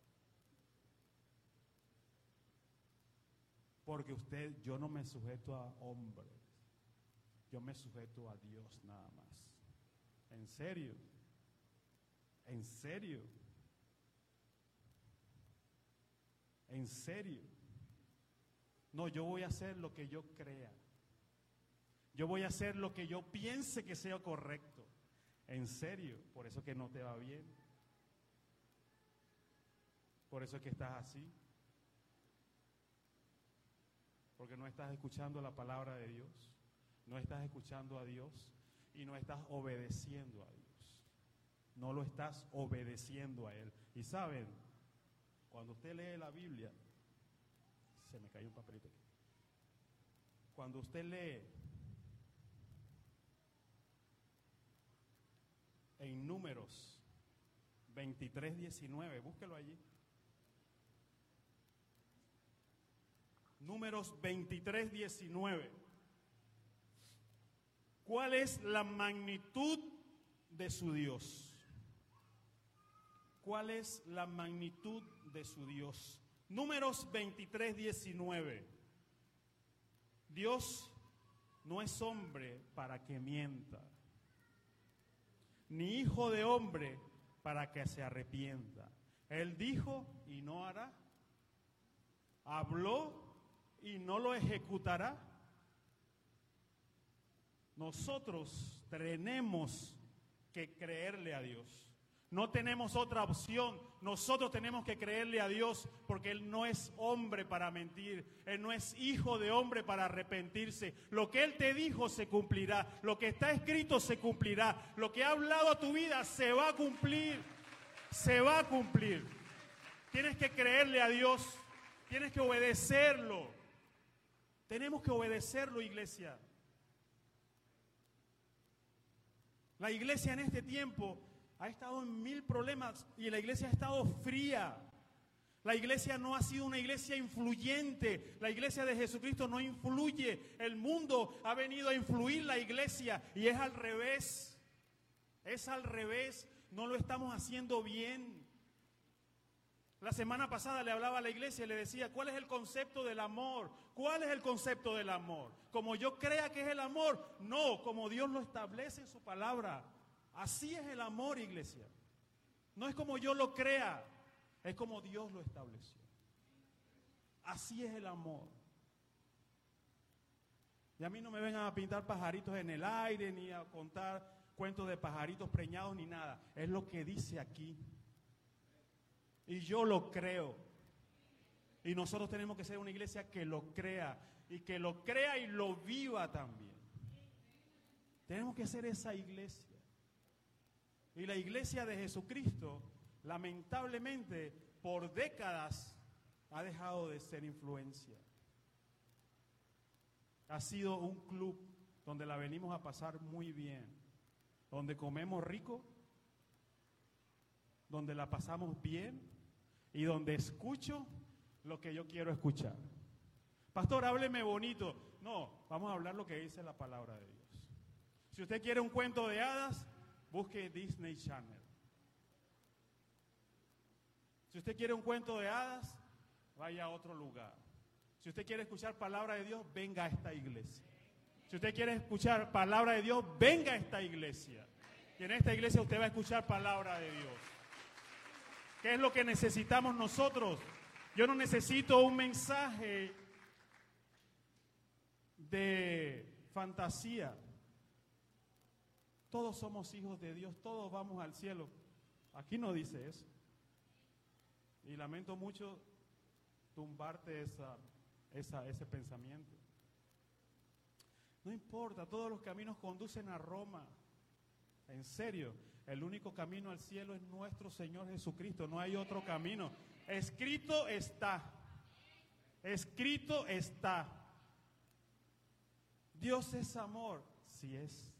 Porque usted, yo no me sujeto a hombres. Yo me sujeto a Dios nada más. En serio. En serio. En serio. No, yo voy a hacer lo que yo crea. Yo voy a hacer lo que yo piense que sea correcto. En serio. Por eso que no te va bien. Por eso es que estás así. Porque no estás escuchando la palabra de Dios no estás escuchando a Dios y no estás obedeciendo a Dios. No lo estás obedeciendo a Él. Y saben, cuando usted lee la Biblia, se me cayó un papelito aquí. Cuando usted lee en números 23, 19, búsquelo allí. Números 23, 19. ¿Cuál es la magnitud de su Dios? ¿Cuál es la magnitud de su Dios? Números 23, 19. Dios no es hombre para que mienta, ni hijo de hombre para que se arrepienta. Él dijo y no hará. Habló y no lo ejecutará. Nosotros tenemos que creerle a Dios. No tenemos otra opción. Nosotros tenemos que creerle a Dios porque Él no es hombre para mentir. Él no es hijo de hombre para arrepentirse. Lo que Él te dijo se cumplirá. Lo que está escrito se cumplirá. Lo que ha hablado a tu vida se va a cumplir. Se va a cumplir. Tienes que creerle a Dios. Tienes que obedecerlo. Tenemos que obedecerlo, iglesia. La iglesia en este tiempo ha estado en mil problemas y la iglesia ha estado fría. La iglesia no ha sido una iglesia influyente. La iglesia de Jesucristo no influye. El mundo ha venido a influir la iglesia y es al revés. Es al revés. No lo estamos haciendo bien. La semana pasada le hablaba a la iglesia y le decía, ¿cuál es el concepto del amor? ¿Cuál es el concepto del amor? Como yo crea que es el amor, no, como Dios lo establece en su palabra. Así es el amor, iglesia. No es como yo lo crea, es como Dios lo estableció. Así es el amor. Y a mí no me vengan a pintar pajaritos en el aire, ni a contar cuentos de pajaritos preñados, ni nada. Es lo que dice aquí. Y yo lo creo. Y nosotros tenemos que ser una iglesia que lo crea. Y que lo crea y lo viva también. Tenemos que ser esa iglesia. Y la iglesia de Jesucristo, lamentablemente, por décadas ha dejado de ser influencia. Ha sido un club donde la venimos a pasar muy bien, donde comemos rico, donde la pasamos bien y donde escucho lo que yo quiero escuchar. Pastor, hábleme bonito. No, vamos a hablar lo que dice la palabra de Dios. Si usted quiere un cuento de hadas, busque Disney Channel. Si usted quiere un cuento de hadas, vaya a otro lugar. Si usted quiere escuchar palabra de Dios, venga a esta iglesia. Si usted quiere escuchar palabra de Dios, venga a esta iglesia. Y en esta iglesia usted va a escuchar palabra de Dios. ¿Qué es lo que necesitamos nosotros? Yo no necesito un mensaje de fantasía. Todos somos hijos de Dios, todos vamos al cielo. Aquí no dice eso. Y lamento mucho tumbarte esa, ese pensamiento. No importa, todos los caminos conducen a Roma. En serio, el único camino al cielo es nuestro Señor Jesucristo, no hay otro camino. Escrito está, escrito está. Dios es amor, si es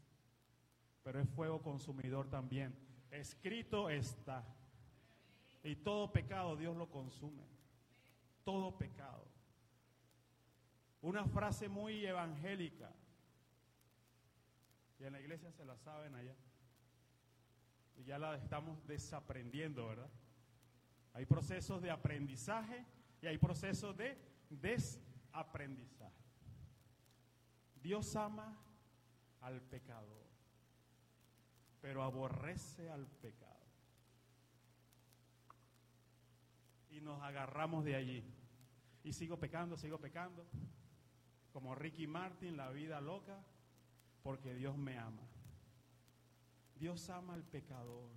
pero es fuego consumidor también. Escrito está. Y todo pecado Dios lo consume. Todo pecado. Una frase muy evangélica. Y en la iglesia se la saben allá. Y ya la estamos desaprendiendo, ¿verdad? Hay procesos de aprendizaje y hay procesos de desaprendizaje. Dios ama al pecador pero aborrece al pecado. Y nos agarramos de allí. Y sigo pecando, sigo pecando, como Ricky Martin, la vida loca, porque Dios me ama. Dios ama al pecador,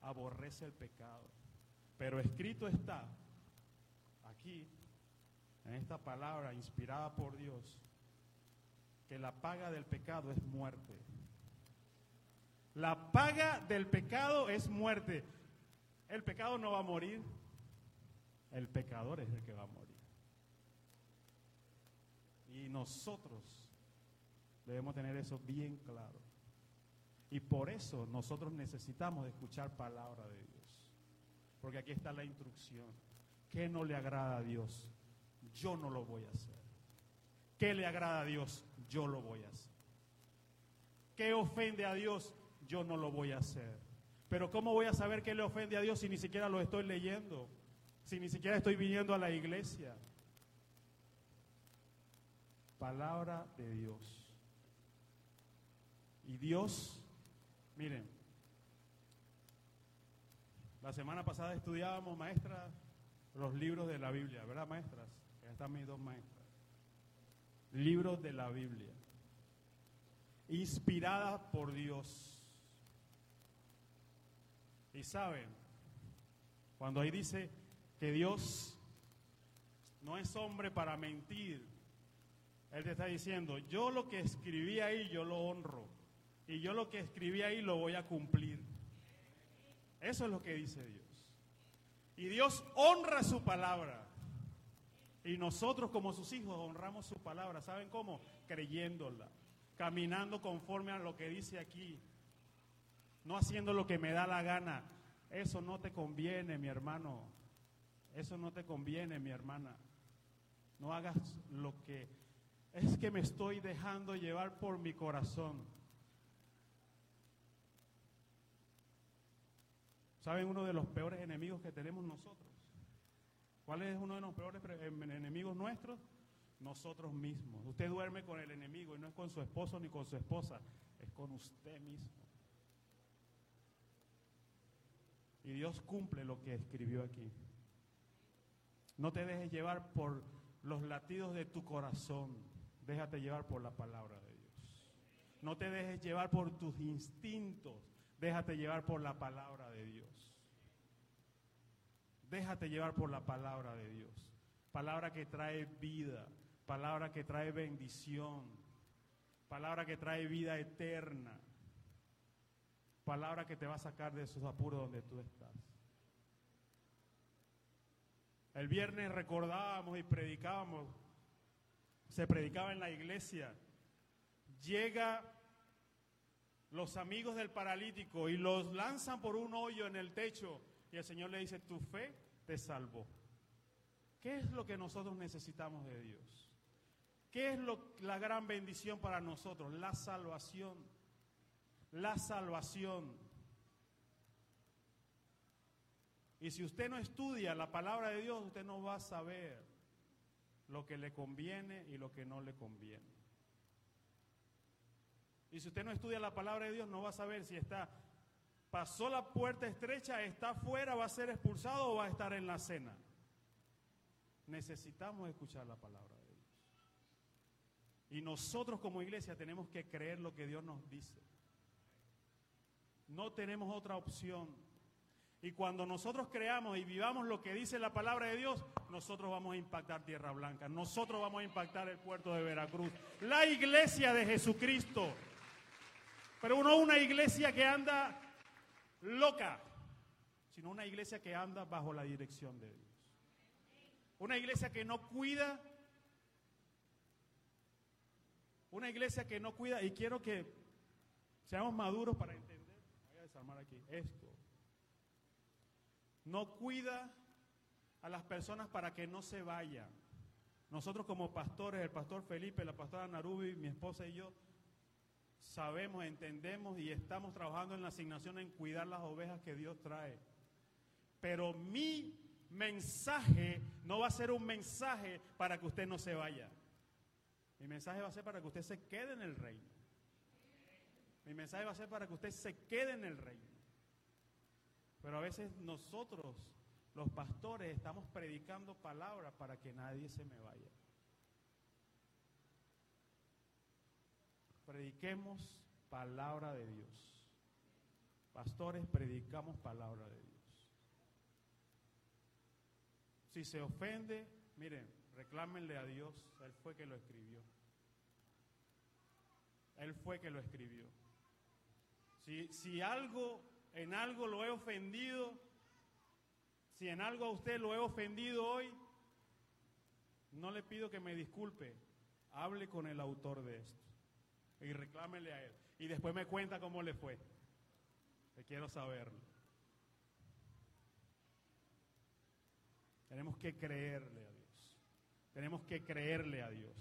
aborrece el pecado. Pero escrito está, aquí, en esta palabra inspirada por Dios, que la paga del pecado es muerte. La paga del pecado es muerte. El pecado no va a morir. El pecador es el que va a morir. Y nosotros debemos tener eso bien claro. Y por eso nosotros necesitamos escuchar palabra de Dios. Porque aquí está la instrucción. ¿Qué no le agrada a Dios? Yo no lo voy a hacer. ¿Qué le agrada a Dios? Yo lo voy a hacer. ¿Qué ofende a Dios? Yo no lo voy a hacer. Pero ¿cómo voy a saber qué le ofende a Dios si ni siquiera lo estoy leyendo? Si ni siquiera estoy viniendo a la iglesia. Palabra de Dios. Y Dios, miren, la semana pasada estudiábamos, maestras, los libros de la Biblia, ¿verdad, maestras? Ya están mis dos maestras. Libros de la Biblia. Inspirada por Dios Y saben, cuando ahí dice que Dios no es hombre para mentir, Él te está diciendo, yo lo que escribí ahí, yo lo honro. Y yo lo que escribí ahí lo voy a cumplir. Eso es lo que dice Dios. Y Dios honra su palabra. Y nosotros como sus hijos honramos su palabra. ¿Saben cómo? Creyéndola. Caminando conforme a lo que dice aquí. No haciendo lo que me da la gana. Eso no te conviene, mi hermano. Eso no te conviene, mi hermana. No hagas lo que... Es que me estoy dejando llevar por mi corazón. ¿Saben uno de los peores enemigos que tenemos nosotros? ¿Cuál es uno de los peores em, enemigos nuestros? Nosotros mismos. Usted duerme con el enemigo y no es con su esposo ni con su esposa, es con usted mismo. Y Dios cumple lo que escribió aquí. No te dejes llevar por los latidos de tu corazón. Déjate llevar por la palabra de Dios. No te dejes llevar por tus instintos. Déjate llevar por la palabra de Dios. Déjate llevar por la palabra de Dios. Palabra que trae vida, palabra que trae bendición, palabra que trae vida eterna, palabra que te va a sacar de esos apuros donde tú estás. El viernes recordábamos y predicábamos, se predicaba en la iglesia, llega los amigos del paralítico y los lanzan por un hoyo en el techo y el Señor le dice, tu fe te salvó. ¿Qué es lo que nosotros necesitamos de Dios? ¿Qué es la gran bendición para nosotros? La salvación. La salvación. Y si usted no estudia la palabra de Dios, usted no va a saber lo que le conviene y lo que no le conviene. Y si usted no estudia la palabra de Dios, no va a saber si está, pasó la puerta estrecha, está afuera, va a ser expulsado o va a estar en la cena. Necesitamos escuchar la palabra de Dios. Y nosotros como iglesia tenemos que creer lo que Dios nos dice. No tenemos otra opción. Y cuando nosotros creamos y vivamos lo que dice la palabra de Dios, nosotros vamos a impactar Tierra Blanca, nosotros vamos a impactar el puerto de Veracruz, la iglesia de Jesucristo. Pero no una iglesia que anda loca, sino una iglesia que anda bajo la dirección de Dios. Una iglesia que no cuida, una iglesia que no cuida, y quiero que seamos maduros para aquí, esto. No cuida a las personas para que no se vayan. Nosotros como pastores, el pastor Felipe, la pastora Narubi, mi esposa y yo, sabemos, entendemos y estamos trabajando en la asignación en cuidar las ovejas que Dios trae. Pero mi mensaje no va a ser un mensaje para que usted no se vaya. Mi mensaje va a ser para que usted se quede en el reino. Mi mensaje va a ser para que usted se quede en el reino. Pero a veces nosotros, los pastores, estamos predicando palabras para que nadie se me vaya. prediquemos palabra de Dios. Pastores, predicamos palabra de Dios. Si se ofende, miren, reclámenle a Dios, Él fue que lo escribió. Él fue que lo escribió. Si, algo, en algo lo he ofendido, si en algo a usted lo he ofendido hoy, no le pido que me disculpe, hable con el autor de esto y reclámele a él. Y después me cuenta cómo le fue. Que quiero saberlo. Tenemos que creerle a Dios. Tenemos que creerle a Dios.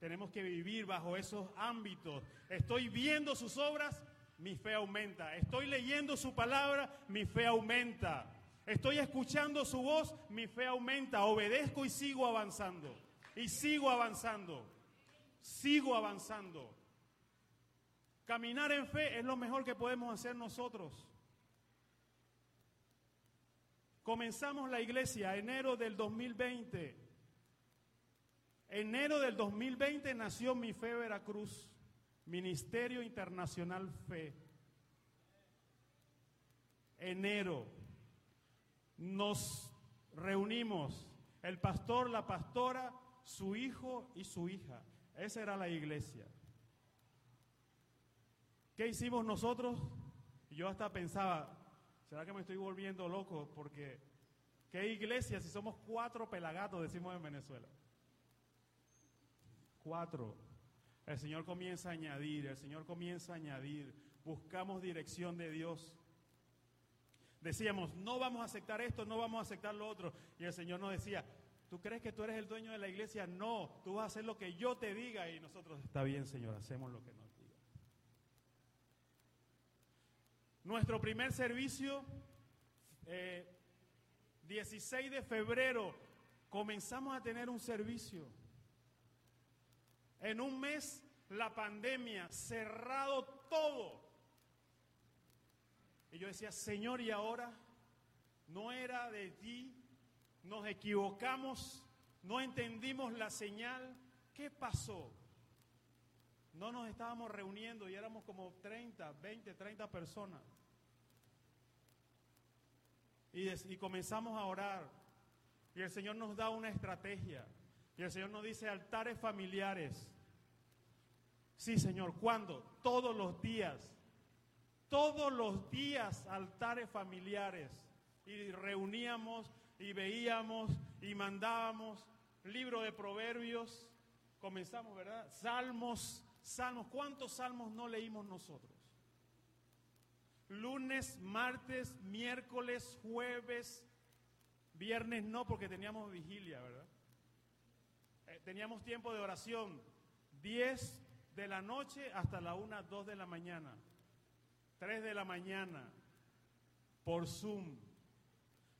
Tenemos que vivir bajo esos ámbitos. Estoy viendo sus obras, mi fe aumenta. Estoy leyendo su palabra, mi fe aumenta. Estoy escuchando su voz, mi fe aumenta. Obedezco y sigo avanzando. Y sigo avanzando. Sigo avanzando. Caminar en fe es lo mejor que podemos hacer nosotros. Comenzamos la iglesia enero del 2020. Enero del 2020 nació Mi Fe Veracruz, Ministerio Internacional Fe. enero, nos reunimos, el pastor, la pastora, su hijo y su hija. Esa era la iglesia. ¿Qué hicimos nosotros? Yo hasta pensaba, ¿será que me estoy volviendo loco? Porque, ¿qué iglesia si somos cuatro pelagatos, decimos en Venezuela? Cuatro. El Señor comienza a añadir, el Señor comienza a añadir. Buscamos dirección de Dios. Decíamos, no vamos a aceptar esto, no vamos a aceptar lo otro. Y el Señor nos decía, ¿tú crees que tú eres el dueño de la iglesia? No, tú vas a hacer lo que yo te diga. Y nosotros, está bien, Señor, hacemos lo que nos diga. Nuestro primer servicio, 16 eh, de febrero, comenzamos a tener un servicio. En un mes, la pandemia, cerrado todo. Y yo decía, Señor, ¿y ahora? No era de ti, nos equivocamos, no entendimos la señal. ¿Qué pasó? No nos estábamos reuniendo y éramos como 30, 20, 30 personas. Y, y, comenzamos a orar. Y el Señor nos da una estrategia. Y el Señor nos dice altares familiares. Sí, Señor, ¿cuándo? Todos los días todos los días altares familiares y reuníamos y veíamos y mandábamos libro de proverbios, comenzamos, ¿verdad? Salmos, salmos, ¿cuántos salmos no leímos nosotros? Lunes, martes, miércoles, jueves, viernes no porque teníamos vigilia, ¿verdad? Teníamos tiempo de oración, 10 de la noche hasta la 1, 2 de la mañana. 3 de la mañana, por Zoom,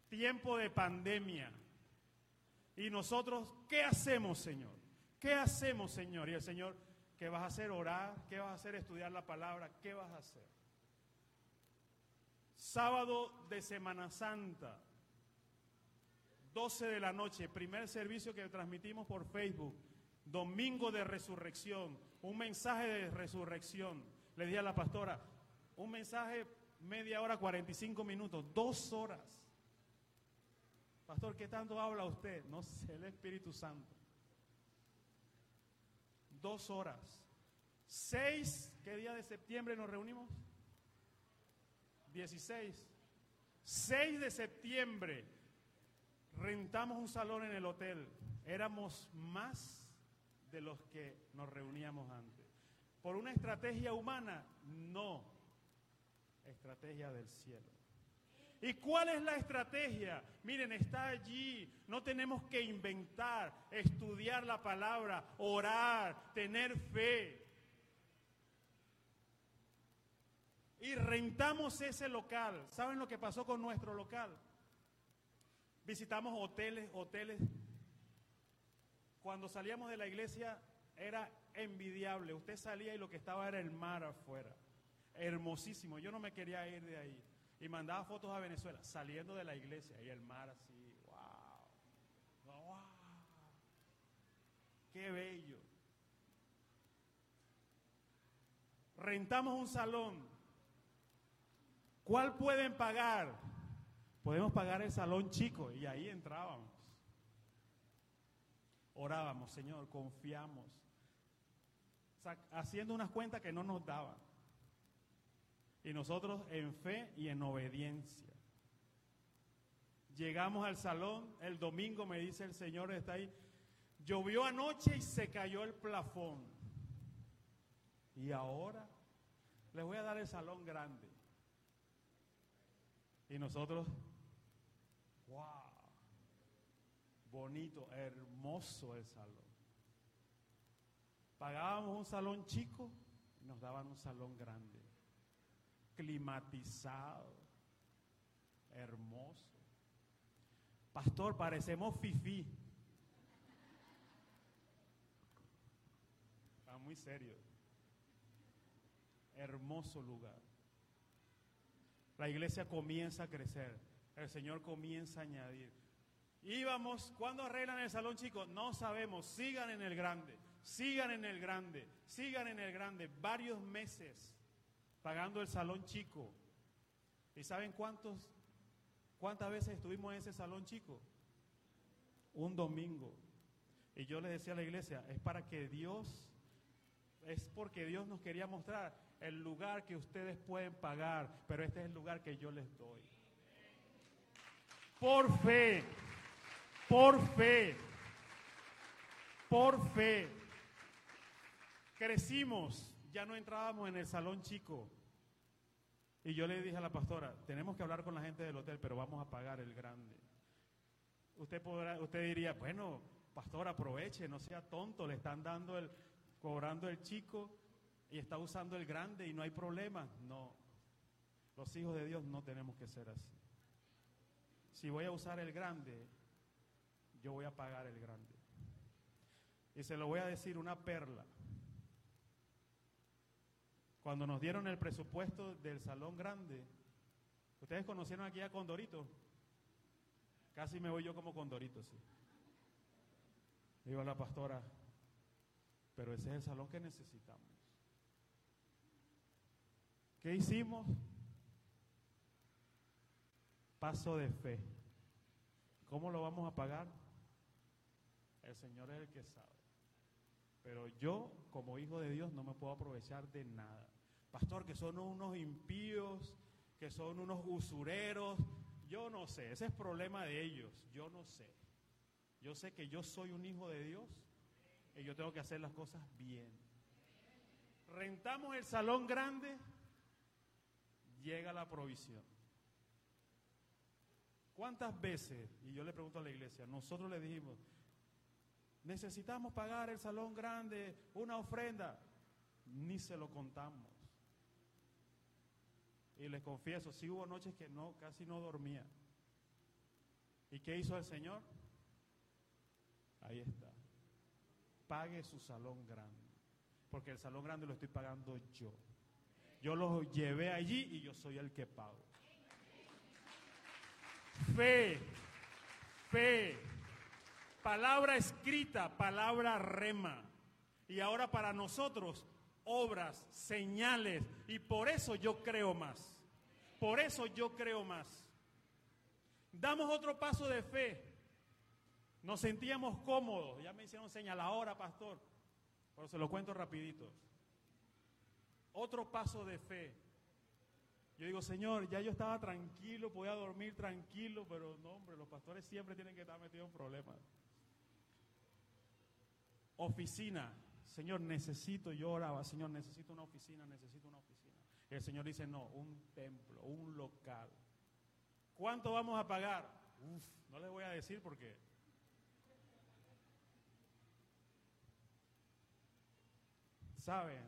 tiempo de pandemia. Y nosotros, ¿qué hacemos, Señor? ¿Qué hacemos, Señor? Y el Señor, ¿qué vas a hacer? Orar, ¿qué vas a hacer? Estudiar la palabra, ¿qué vas a hacer? Sábado de Semana Santa, 12 de la noche, primer servicio que transmitimos por Facebook, domingo de resurrección, un mensaje de resurrección. Le dije a la pastora, un mensaje media hora, 45 minutos, dos horas. Pastor, ¿qué tanto habla usted? No sé, el Espíritu Santo. Dos horas. Seis, ¿qué día de septiembre nos reunimos? 16. 6 de septiembre rentamos un salón en el hotel. Éramos más de los que nos reuníamos antes. ¿Por una estrategia humana? No estrategia del cielo. ¿Y cuál es la estrategia? Miren, está allí. No tenemos que inventar, estudiar la palabra, orar, tener fe. Y rentamos ese local. ¿Saben lo que pasó con nuestro local? Visitamos hoteles, hoteles. Cuando salíamos de la iglesia era envidiable. Usted salía y lo que estaba era el mar afuera hermosísimo. Yo no me quería ir de ahí. Y mandaba fotos a Venezuela, saliendo de la iglesia, y el mar así, wow. wow. Qué bello. Rentamos un salón. ¿Cuál pueden pagar? Podemos pagar el salón chico y ahí entrábamos. Orábamos, Señor, confiamos. Haciendo unas cuentas que no nos daban. Y nosotros en fe y en obediencia. Llegamos al salón, el domingo me dice el Señor, está ahí, llovió anoche y se cayó el plafón. Y ahora les voy a dar el salón grande. Y nosotros, wow, bonito, hermoso el salón. Pagábamos un salón chico y nos daban un salón grande climatizado, hermoso. Pastor, parecemos fifí. Está muy serio. Hermoso lugar. La iglesia comienza a crecer. El Señor comienza a añadir. Íbamos, ¿cuándo arreglan el salón, chicos? No sabemos. Sigan en el grande. Sigan en el grande. Sigan en el grande. Varios meses pagando el salón chico. ¿Y saben cuántos, cuántas veces estuvimos en ese salón chico? Un domingo. Y yo le decía a la iglesia, es para que Dios, es porque Dios nos quería mostrar el lugar que ustedes pueden pagar, pero este es el lugar que yo les doy. Por fe, por fe, por fe. Crecimos, ya no entrábamos en el salón chico. Y yo le dije a la pastora, tenemos que hablar con la gente del hotel, pero vamos a pagar el grande. Usted, podrá, usted diría, bueno, pastor, aproveche, no sea tonto, le están dando el, cobrando el chico y está usando el grande y no hay problema. No, los hijos de Dios no tenemos que ser así. Si voy a usar el grande, yo voy a pagar el grande. Y se lo voy a decir una perla. Cuando nos dieron el presupuesto del salón grande, ¿ustedes conocieron aquí a Condorito? Casi me voy yo como Condorito, sí. Digo a la pastora, pero ese es el salón que necesitamos. ¿Qué hicimos? Paso de fe. ¿Cómo lo vamos a pagar? El Señor es el que sabe. Pero yo, como hijo de Dios, no me puedo aprovechar de nada. Pastor, que son unos impíos, que son unos usureros. Yo no sé, ese es problema de ellos. Yo no sé. Yo sé que yo soy un hijo de Dios y yo tengo que hacer las cosas bien. Rentamos el salón grande, llega la provisión. ¿Cuántas veces, y yo le pregunto a la iglesia, nosotros le dijimos, necesitamos pagar el salón grande, una ofrenda, ni se lo contamos. Y les confieso, sí hubo noches que no, casi no dormía. ¿Y qué hizo el Señor? Ahí está. Pague su salón grande. Porque el salón grande lo estoy pagando yo. Yo lo llevé allí y yo soy el que pago. Fe, fe, palabra escrita, palabra rema. Y ahora para nosotros, obras, señales. Y por eso yo creo más. Por eso yo creo más. Damos otro paso de fe. Nos sentíamos cómodos. Ya me hicieron señal ahora, pastor. Pero se lo cuento rapidito. Otro paso de fe. Yo digo, Señor, ya yo estaba tranquilo, podía dormir tranquilo, pero no, hombre, los pastores siempre tienen que estar metidos en problemas. Oficina. Señor, necesito, yo oraba, Señor, necesito una oficina, necesito una oficina. El Señor dice, no, un templo, un local. ¿Cuánto vamos a pagar? Uf, no les voy a decir porque Saben,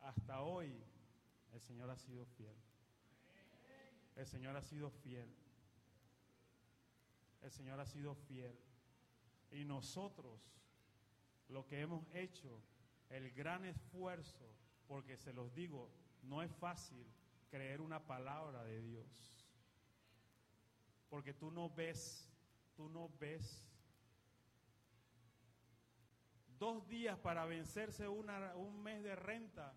hasta hoy el Señor ha sido fiel. El Señor ha sido fiel. El Señor ha sido fiel. Y nosotros, lo que hemos hecho, el gran esfuerzo, porque se los digo, no es fácil creer una palabra de Dios. Porque tú no ves, tú no ves dos días para vencerse un mes de renta.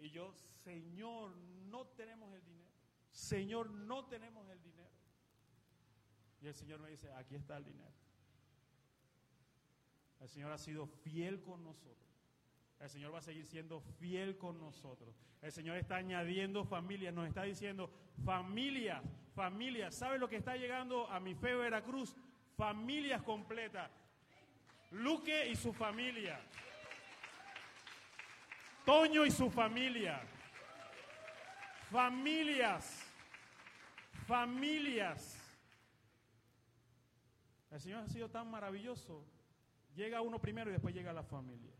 Y yo, Señor, no tenemos el dinero. Señor, no tenemos el dinero. Y el Señor me dice, aquí está el dinero. El Señor ha sido fiel con nosotros. El Señor va a seguir siendo fiel con nosotros. El Señor está añadiendo familias, nos está diciendo, familias, familias. ¿Sabe lo que está llegando a mi fe Veracruz? Familias completas. Luque y su familia. Toño y su familia. Familias. Familias. El Señor ha sido tan maravilloso. Llega uno primero y después llega la familia.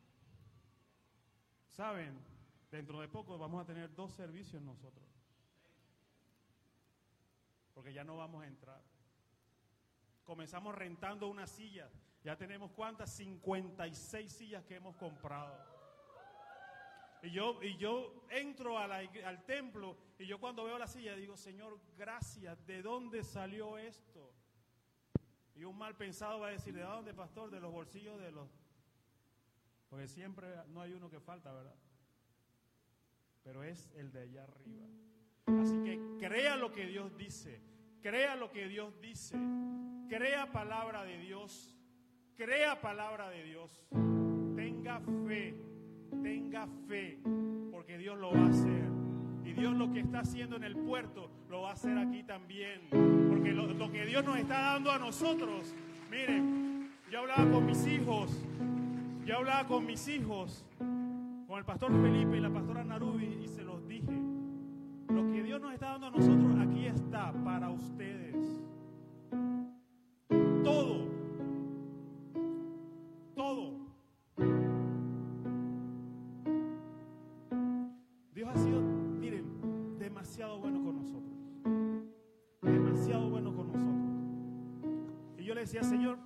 ¿Saben? Dentro de poco vamos a tener dos servicios nosotros. Porque ya no vamos a entrar. Comenzamos rentando una silla ya tenemos cuántas? 56 sillas que hemos comprado. Y yo, y yo entro al templo y yo cuando veo la silla digo, Señor, gracias, ¿de dónde salió esto? Y un mal pensado va a decir, ¿de dónde, pastor? De los bolsillos de los... Porque siempre no hay uno que falta, ¿verdad? Pero es el de allá arriba. Así que crea lo que Dios dice, crea lo que Dios dice, crea palabra de Dios, crea palabra de Dios. Tenga fe, tenga fe, porque Dios lo va a hacer. Y Dios lo que está haciendo en el puerto lo va a hacer aquí también. Porque lo, lo que Dios nos está dando a nosotros, miren, yo hablaba con mis hijos, yo hablaba con mis hijos, con el pastor Felipe y la pastora Narubi, y se los dije. Lo que Dios nos está dando a nosotros aquí está para ustedes. Todo. Decía, Señor,